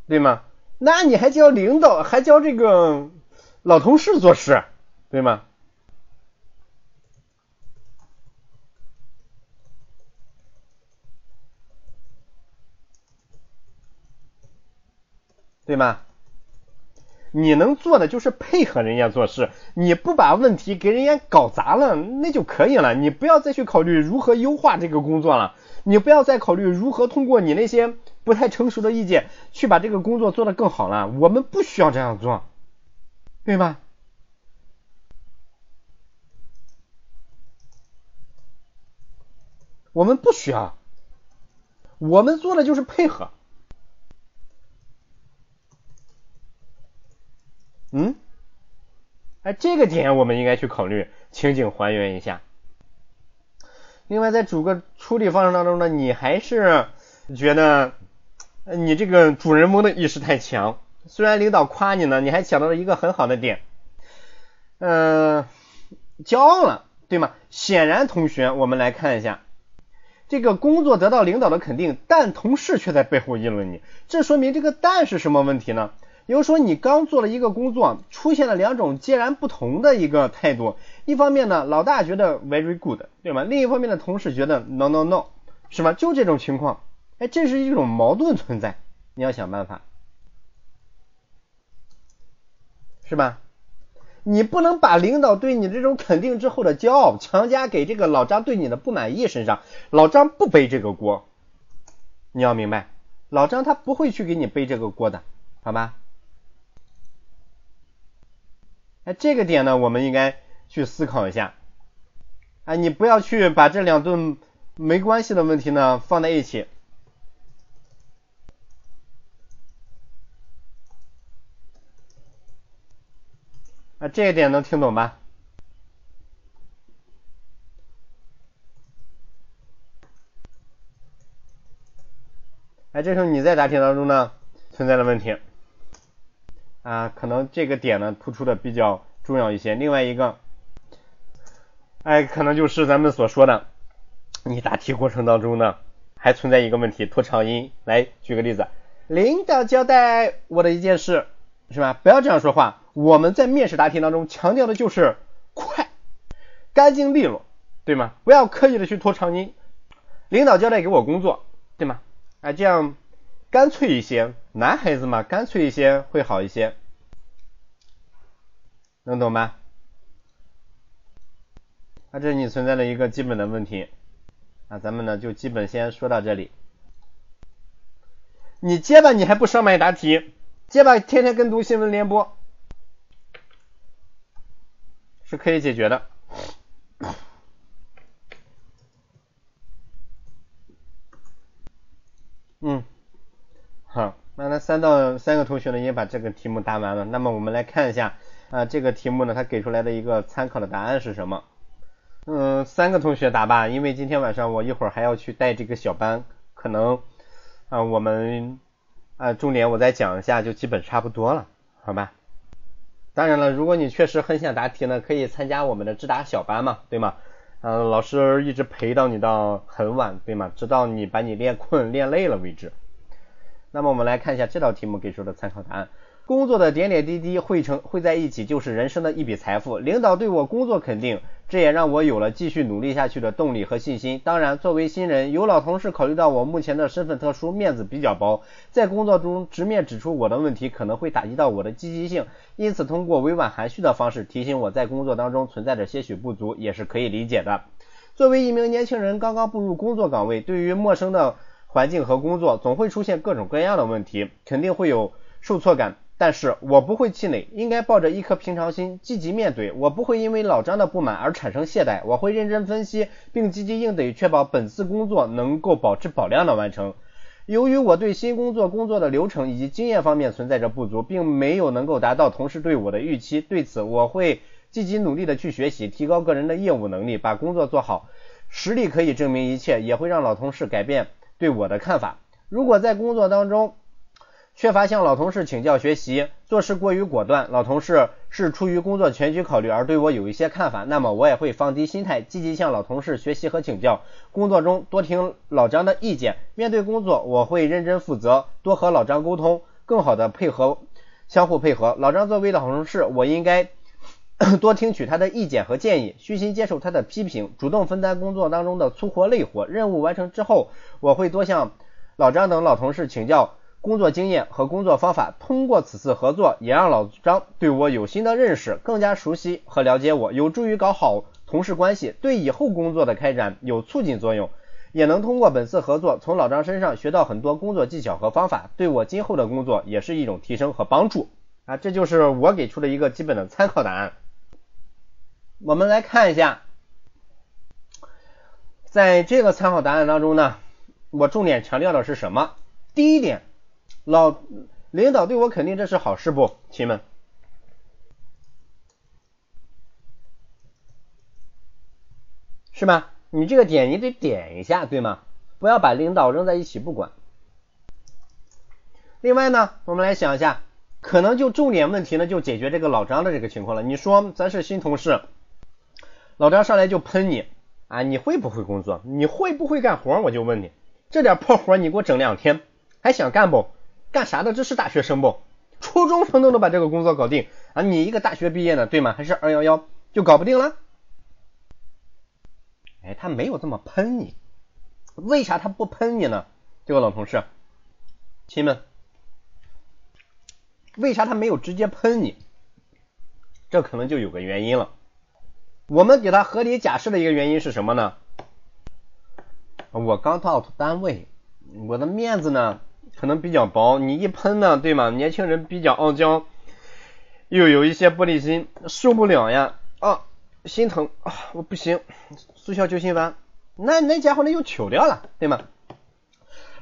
对吗？那你还教领导，还教这个老同事做事，对吗？对吗？你能做的就是配合人家做事，你不把问题给人家搞砸了，那就可以了。你不要再去考虑如何优化这个工作了，你不要再考虑如何通过你那些。不太成熟的意见，去把这个工作做得更好了。我们不需要这样做，对吧？我们不需要，我们做的就是配合。嗯哎，这个点我们应该去考虑情景还原一下。另外，在主个处理方式当中呢，你还是觉得你这个主人翁的意识太强。虽然领导夸你呢，你还想到了一个很好的点，嗯，骄傲了，对吗？显然，同学，我们来看一下，这个工作得到领导的肯定，但同事却在背后议论你，这说明这个“但”是什么问题呢？比如说，你刚做了一个工作，出现了两种截然不同的一个态度，一方面呢，老大觉得 very good，对吗？另一方面的同事觉得 no no no，是吧？就这种情况，哎，这是一种矛盾存在，你要想办法。是吧？你不能把领导对你这种肯定之后的骄傲强加给这个老张对你的不满意身上，老张不背这个锅，你要明白，老张他不会去给你背这个锅的，好吧？哎，这个点呢，我们应该去思考一下，啊，你不要去把这两顿没关系的问题呢放在一起。啊，这一点能听懂吧？哎，这时候你在答题当中呢存在的问题啊，可能这个点呢突出的比较重要一些。另外一个，哎，可能就是咱们所说的，你答题过程当中呢还存在一个问题，拖长音。来举个例子，领导交代我的一件事。是吧？不要这样说话。我们在面试答题当中强调的就是快、干净利落，对吗？不要刻意的去拖长音。领导交代给我工作，对吗？啊，这样干脆一些。男孩子嘛，干脆一些会好一些，能懂吗？啊，这是你存在的一个基本的问题。啊，咱们呢就基本先说到这里。你结巴，你还不上麦答题？结巴天天跟读新闻联播是可以解决的。嗯，好，那那三到三个同学呢已经把这个题目答完了。那么我们来看一下啊，这个题目呢，它给出来的一个参考的答案是什么？嗯，三个同学答吧，因为今天晚上我一会儿还要去带这个小班，可能啊我们。啊，重点我再讲一下，就基本差不多了，好吧？当然了，如果你确实很想答题呢，可以参加我们的智答小班嘛，对吗？嗯，老师一直陪到你到很晚，对吗？直到你把你练困、练累了为止。那么我们来看一下这道题目给出的参考答案。工作的点点滴滴汇成汇在一起，就是人生的一笔财富。领导对我工作肯定，这也让我有了继续努力下去的动力和信心。当然，作为新人，有老同事考虑到我目前的身份特殊，面子比较薄，在工作中直面指出我的问题，可能会打击到我的积极性，因此通过委婉含蓄的方式提醒我在工作当中存在着些许不足，也是可以理解的。作为一名年轻人，刚刚步入工作岗位，对于陌生的环境和工作，总会出现各种各样的问题，肯定会有受挫感。但是我不会气馁，应该抱着一颗平常心，积极面对。我不会因为老张的不满而产生懈怠，我会认真分析并积极应对，确保本次工作能够保质保量的完成。由于我对新工作工作的流程以及经验方面存在着不足，并没有能够达到同事对我的预期，对此我会积极努力的去学习，提高个人的业务能力，把工作做好。实力可以证明一切，也会让老同事改变对我的看法。如果在工作当中，缺乏向老同事请教学习，做事过于果断，老同事是出于工作全局考虑而对我有一些看法，那么我也会放低心态，积极向老同事学习和请教。工作中多听老张的意见，面对工作我会认真负责，多和老张沟通，更好的配合，相互配合。老张作为老同事，我应该 多听取他的意见和建议，虚心接受他的批评，主动分担工作当中的粗活累活。任务完成之后，我会多向老张等老同事请教。工作经验和工作方法，通过此次合作，也让老张对我有新的认识，更加熟悉和了解我，有助于搞好同事关系，对以后工作的开展有促进作用。也能通过本次合作，从老张身上学到很多工作技巧和方法，对我今后的工作也是一种提升和帮助啊！这就是我给出的一个基本的参考答案。我们来看一下，在这个参考答案当中呢，我重点强调的是什么？第一点。老领导对我肯定这是好事不？亲们是吧你这个点你得点一下对吗？不要把领导扔在一起不管。另外呢我们来想一下可能就重点问题呢就解决这个老张的这个情况了。你说咱是新同事老张上来就喷你啊你会不会工作？你会不会干活？我就问你。这点破活你给我整两天还想干不？干啥的？这是大学生不？初中生都能把这个工作搞定啊，你一个大学毕业的，对吗？还是二幺幺就搞不定了？哎，他没有这么喷你，为啥他不喷你呢？这个老同事，亲们。为啥他没有直接喷你？这可能就有个原因了。我们给他合理假设的一个原因是什么呢？我刚到单位，我的面子呢可能比较薄，你一喷呢，对吗？年轻人比较傲娇，又有一些玻璃心，受不了呀啊，心疼啊，我不行，速效救心丸，那那家伙那又糗掉了，对吗？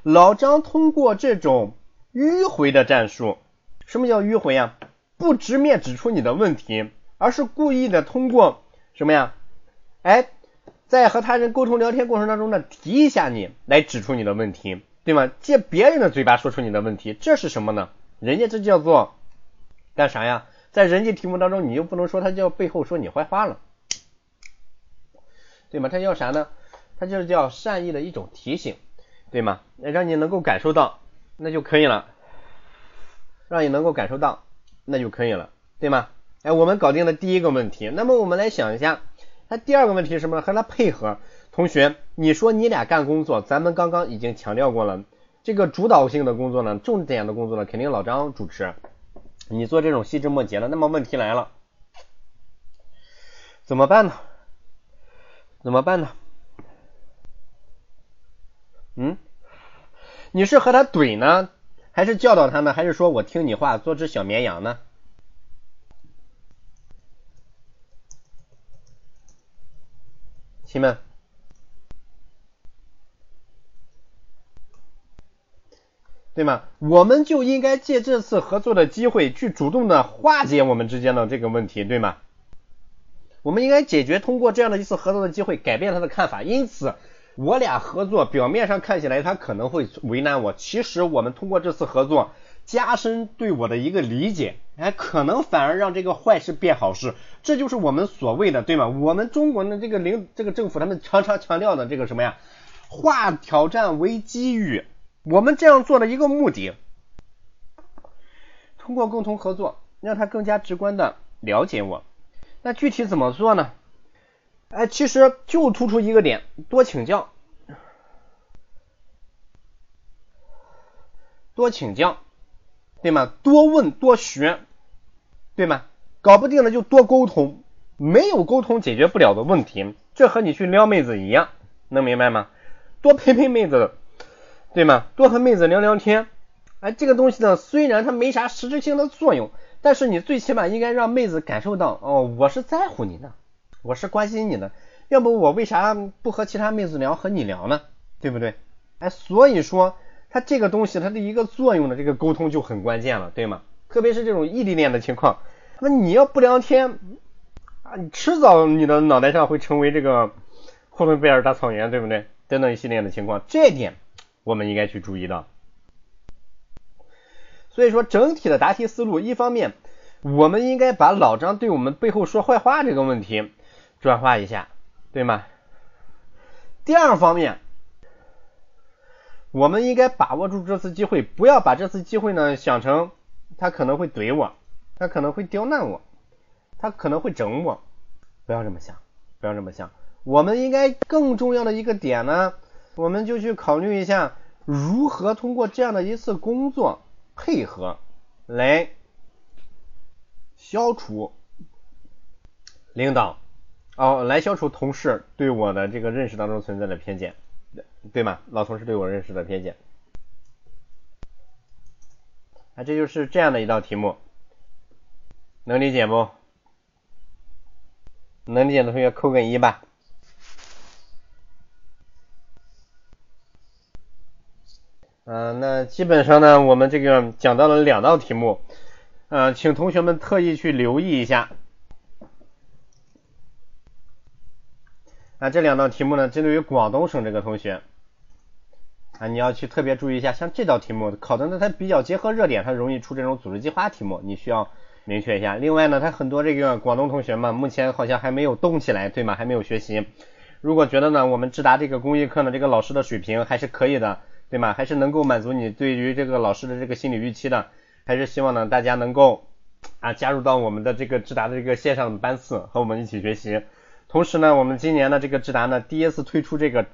老张通过这种迂回的战术。什么叫迂回呀？不直面指出你的问题，而是故意的通过什么呀？哎，在和他人沟通聊天过程当中呢，提一下你，来指出你的问题，对吗？借别人的嘴巴说出你的问题，这是什么呢？人家这叫做干啥呀？在人际题目当中，你又不能说他叫背后说你坏话了，对吗？他叫啥呢？他就是叫善意的一种提醒，对吗？让你能够感受到，那就可以了。让你能够感受到，那就可以了，对吗？哎，我们搞定了第一个问题，那么我们来想一下，那第二个问题是什么？和他配合。同学，你说你俩干工作，咱们刚刚已经强调过了，这个主导性的工作呢，重点的工作呢，肯定老张主持，你做这种细枝末节的。那么问题来了，怎么办呢？怎么办呢？嗯，你是和他怼呢？还是教导他呢？还是说我听你话，做只小绵羊呢？亲们，对吗？我们就应该借这次合作的机会，去主动的化解我们之间的这个问题，对吗？我们应该解决，通过这样的一次合作的机会，改变他的看法。因此。我俩合作，表面上看起来他可能会为难我，其实我们通过这次合作，加深对我的一个理解，哎，可能反而让这个坏事变好事，这就是我们所谓的，对吗？我们中国的这个领这个政府他们常常强调的这个什么呀？化挑战为机遇，我们这样做的一个目的，通过共同合作，让他更加直观的了解我。那具体怎么做呢？哎，其实就突出一个点，多请教，多请教，对吗？多问多学，对吗？搞不定了就多沟通，没有沟通解决不了的问题，这和你去撩妹子一样，能明白吗？多陪陪妹子，对吗？多和妹子聊聊天，哎，这个东西呢，虽然它没啥实质性的作用，但是你最起码应该让妹子感受到，哦，我是在乎你的。我是关心你的，要不我为啥不和其他妹子聊，和你聊呢？对不对？哎，所以说它这个东西它的一个作用的这个沟通就很关键了，对吗？特别是这种异地恋的情况，那你要不聊天啊，你迟早你的脑袋上会成为这个呼伦贝尔大草原，对不对？等等一系列的情况，这一点我们应该去注意到。所以说整体的答题思路，一方面我们应该把老张对我们背后说坏话这个问题。转化一下，对吗？第二方面，我们应该把握住这次机会，不要把这次机会呢想成他可能会怼我，他可能会刁难我，他可能会整我，不要这么想，不要这么想。我们应该更重要的一个点呢，我们就去考虑一下如何通过这样的一次工作配合来消除领导。哦，来消除同事对我的这个认识当中存在的偏见，对吗？老同事对我认识的偏见，啊，这就是这样的一道题目，能理解不？能理解的同学扣个一吧。嗯，那基本上呢，我们这个讲到了两道题目，嗯，请同学们特意去留意一下。那这两道题目呢，针对于广东省这个同学啊，你要去特别注意一下，像这道题目考的呢，它比较结合热点，它容易出这种组织计划题目，你需要明确一下。另外呢，它很多这个广东同学嘛，目前好像还没有动起来，对吗？还没有学习。如果觉得呢，我们智达这个公益课呢，这个老师的水平还是可以的，对吗？还是能够满足你对于这个老师的这个心理预期的，还是希望呢大家能够啊加入到我们的这个智达的这个线上的班次，和我们一起学习。同时呢，我们今年的这个智达呢，第一次推出这个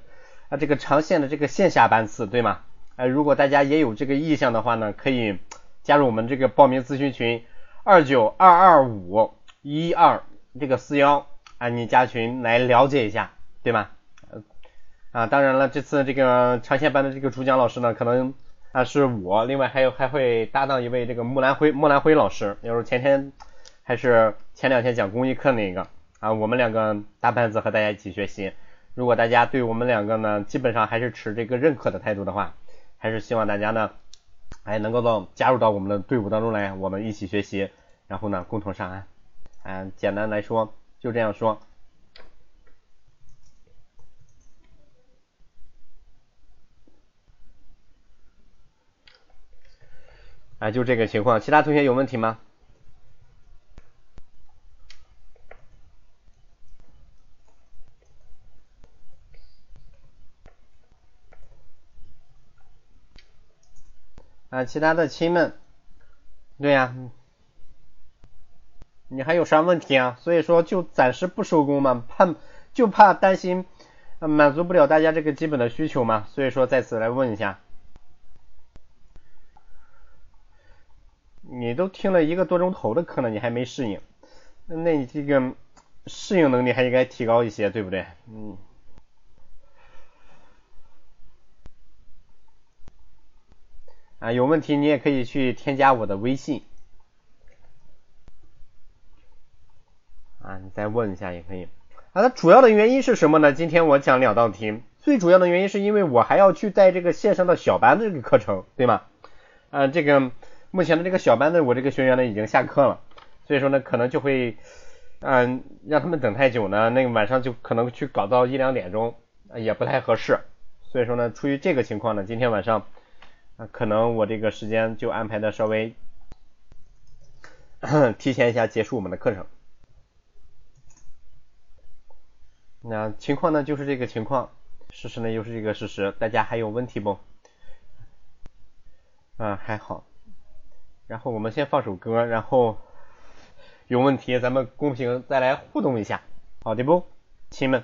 啊这个长线的这个线下班次，对吗？呃，如果大家也有这个意向的话呢，可以加入我们这个报名咨询群二九二二五一二这个四幺啊，你加群来了解一下。对吗？啊，当然了，这次这个长线班的这个主讲老师呢，可能啊是我，另外还有还会搭档一位这个木兰辉木兰辉老师，要是前天还是前两天讲公益课那个啊，我们两个搭班子和大家一起学习。如果大家对我们两个呢，基本上还是持这个认可的态度的话，还是希望大家呢，哎，能够到加入到我们的队伍当中来，我们一起学习，然后呢，共同上岸。嗯，简单来说就这样说。啊，就这个情况，其他同学有问题吗？啊，其他的亲们，对呀，你还有啥问题啊？所以说就暂时不收工嘛，怕就怕担心满足不了大家这个基本的需求嘛，所以说在此来问一下。你都听了一个多钟头的课了，你还没适应，那你这个适应能力还应该提高一些，对不对？嗯。啊，有问题你也可以去添加我的微信。啊，你再问一下也可以。啊，那主要的原因是什么呢？今天我讲两道题，最主要的原因是因为我还要去带这个线上的小班的这个课程，对吗？啊，这个。目前的这个小班的我这个学员呢已经下课了，所以说呢可能就会嗯让他们等太久呢，那个晚上就可能去搞到一两点钟也不太合适，所以说呢出于这个情况呢，今天晚上可能我这个时间就安排的稍微提前一下结束我们的课程。那情况呢就是这个情况，事实呢又是这个事实，大家还有问题不？啊还好。然后我们先放首歌，然后有问题咱们公屏再来互动一下，好的不，亲们。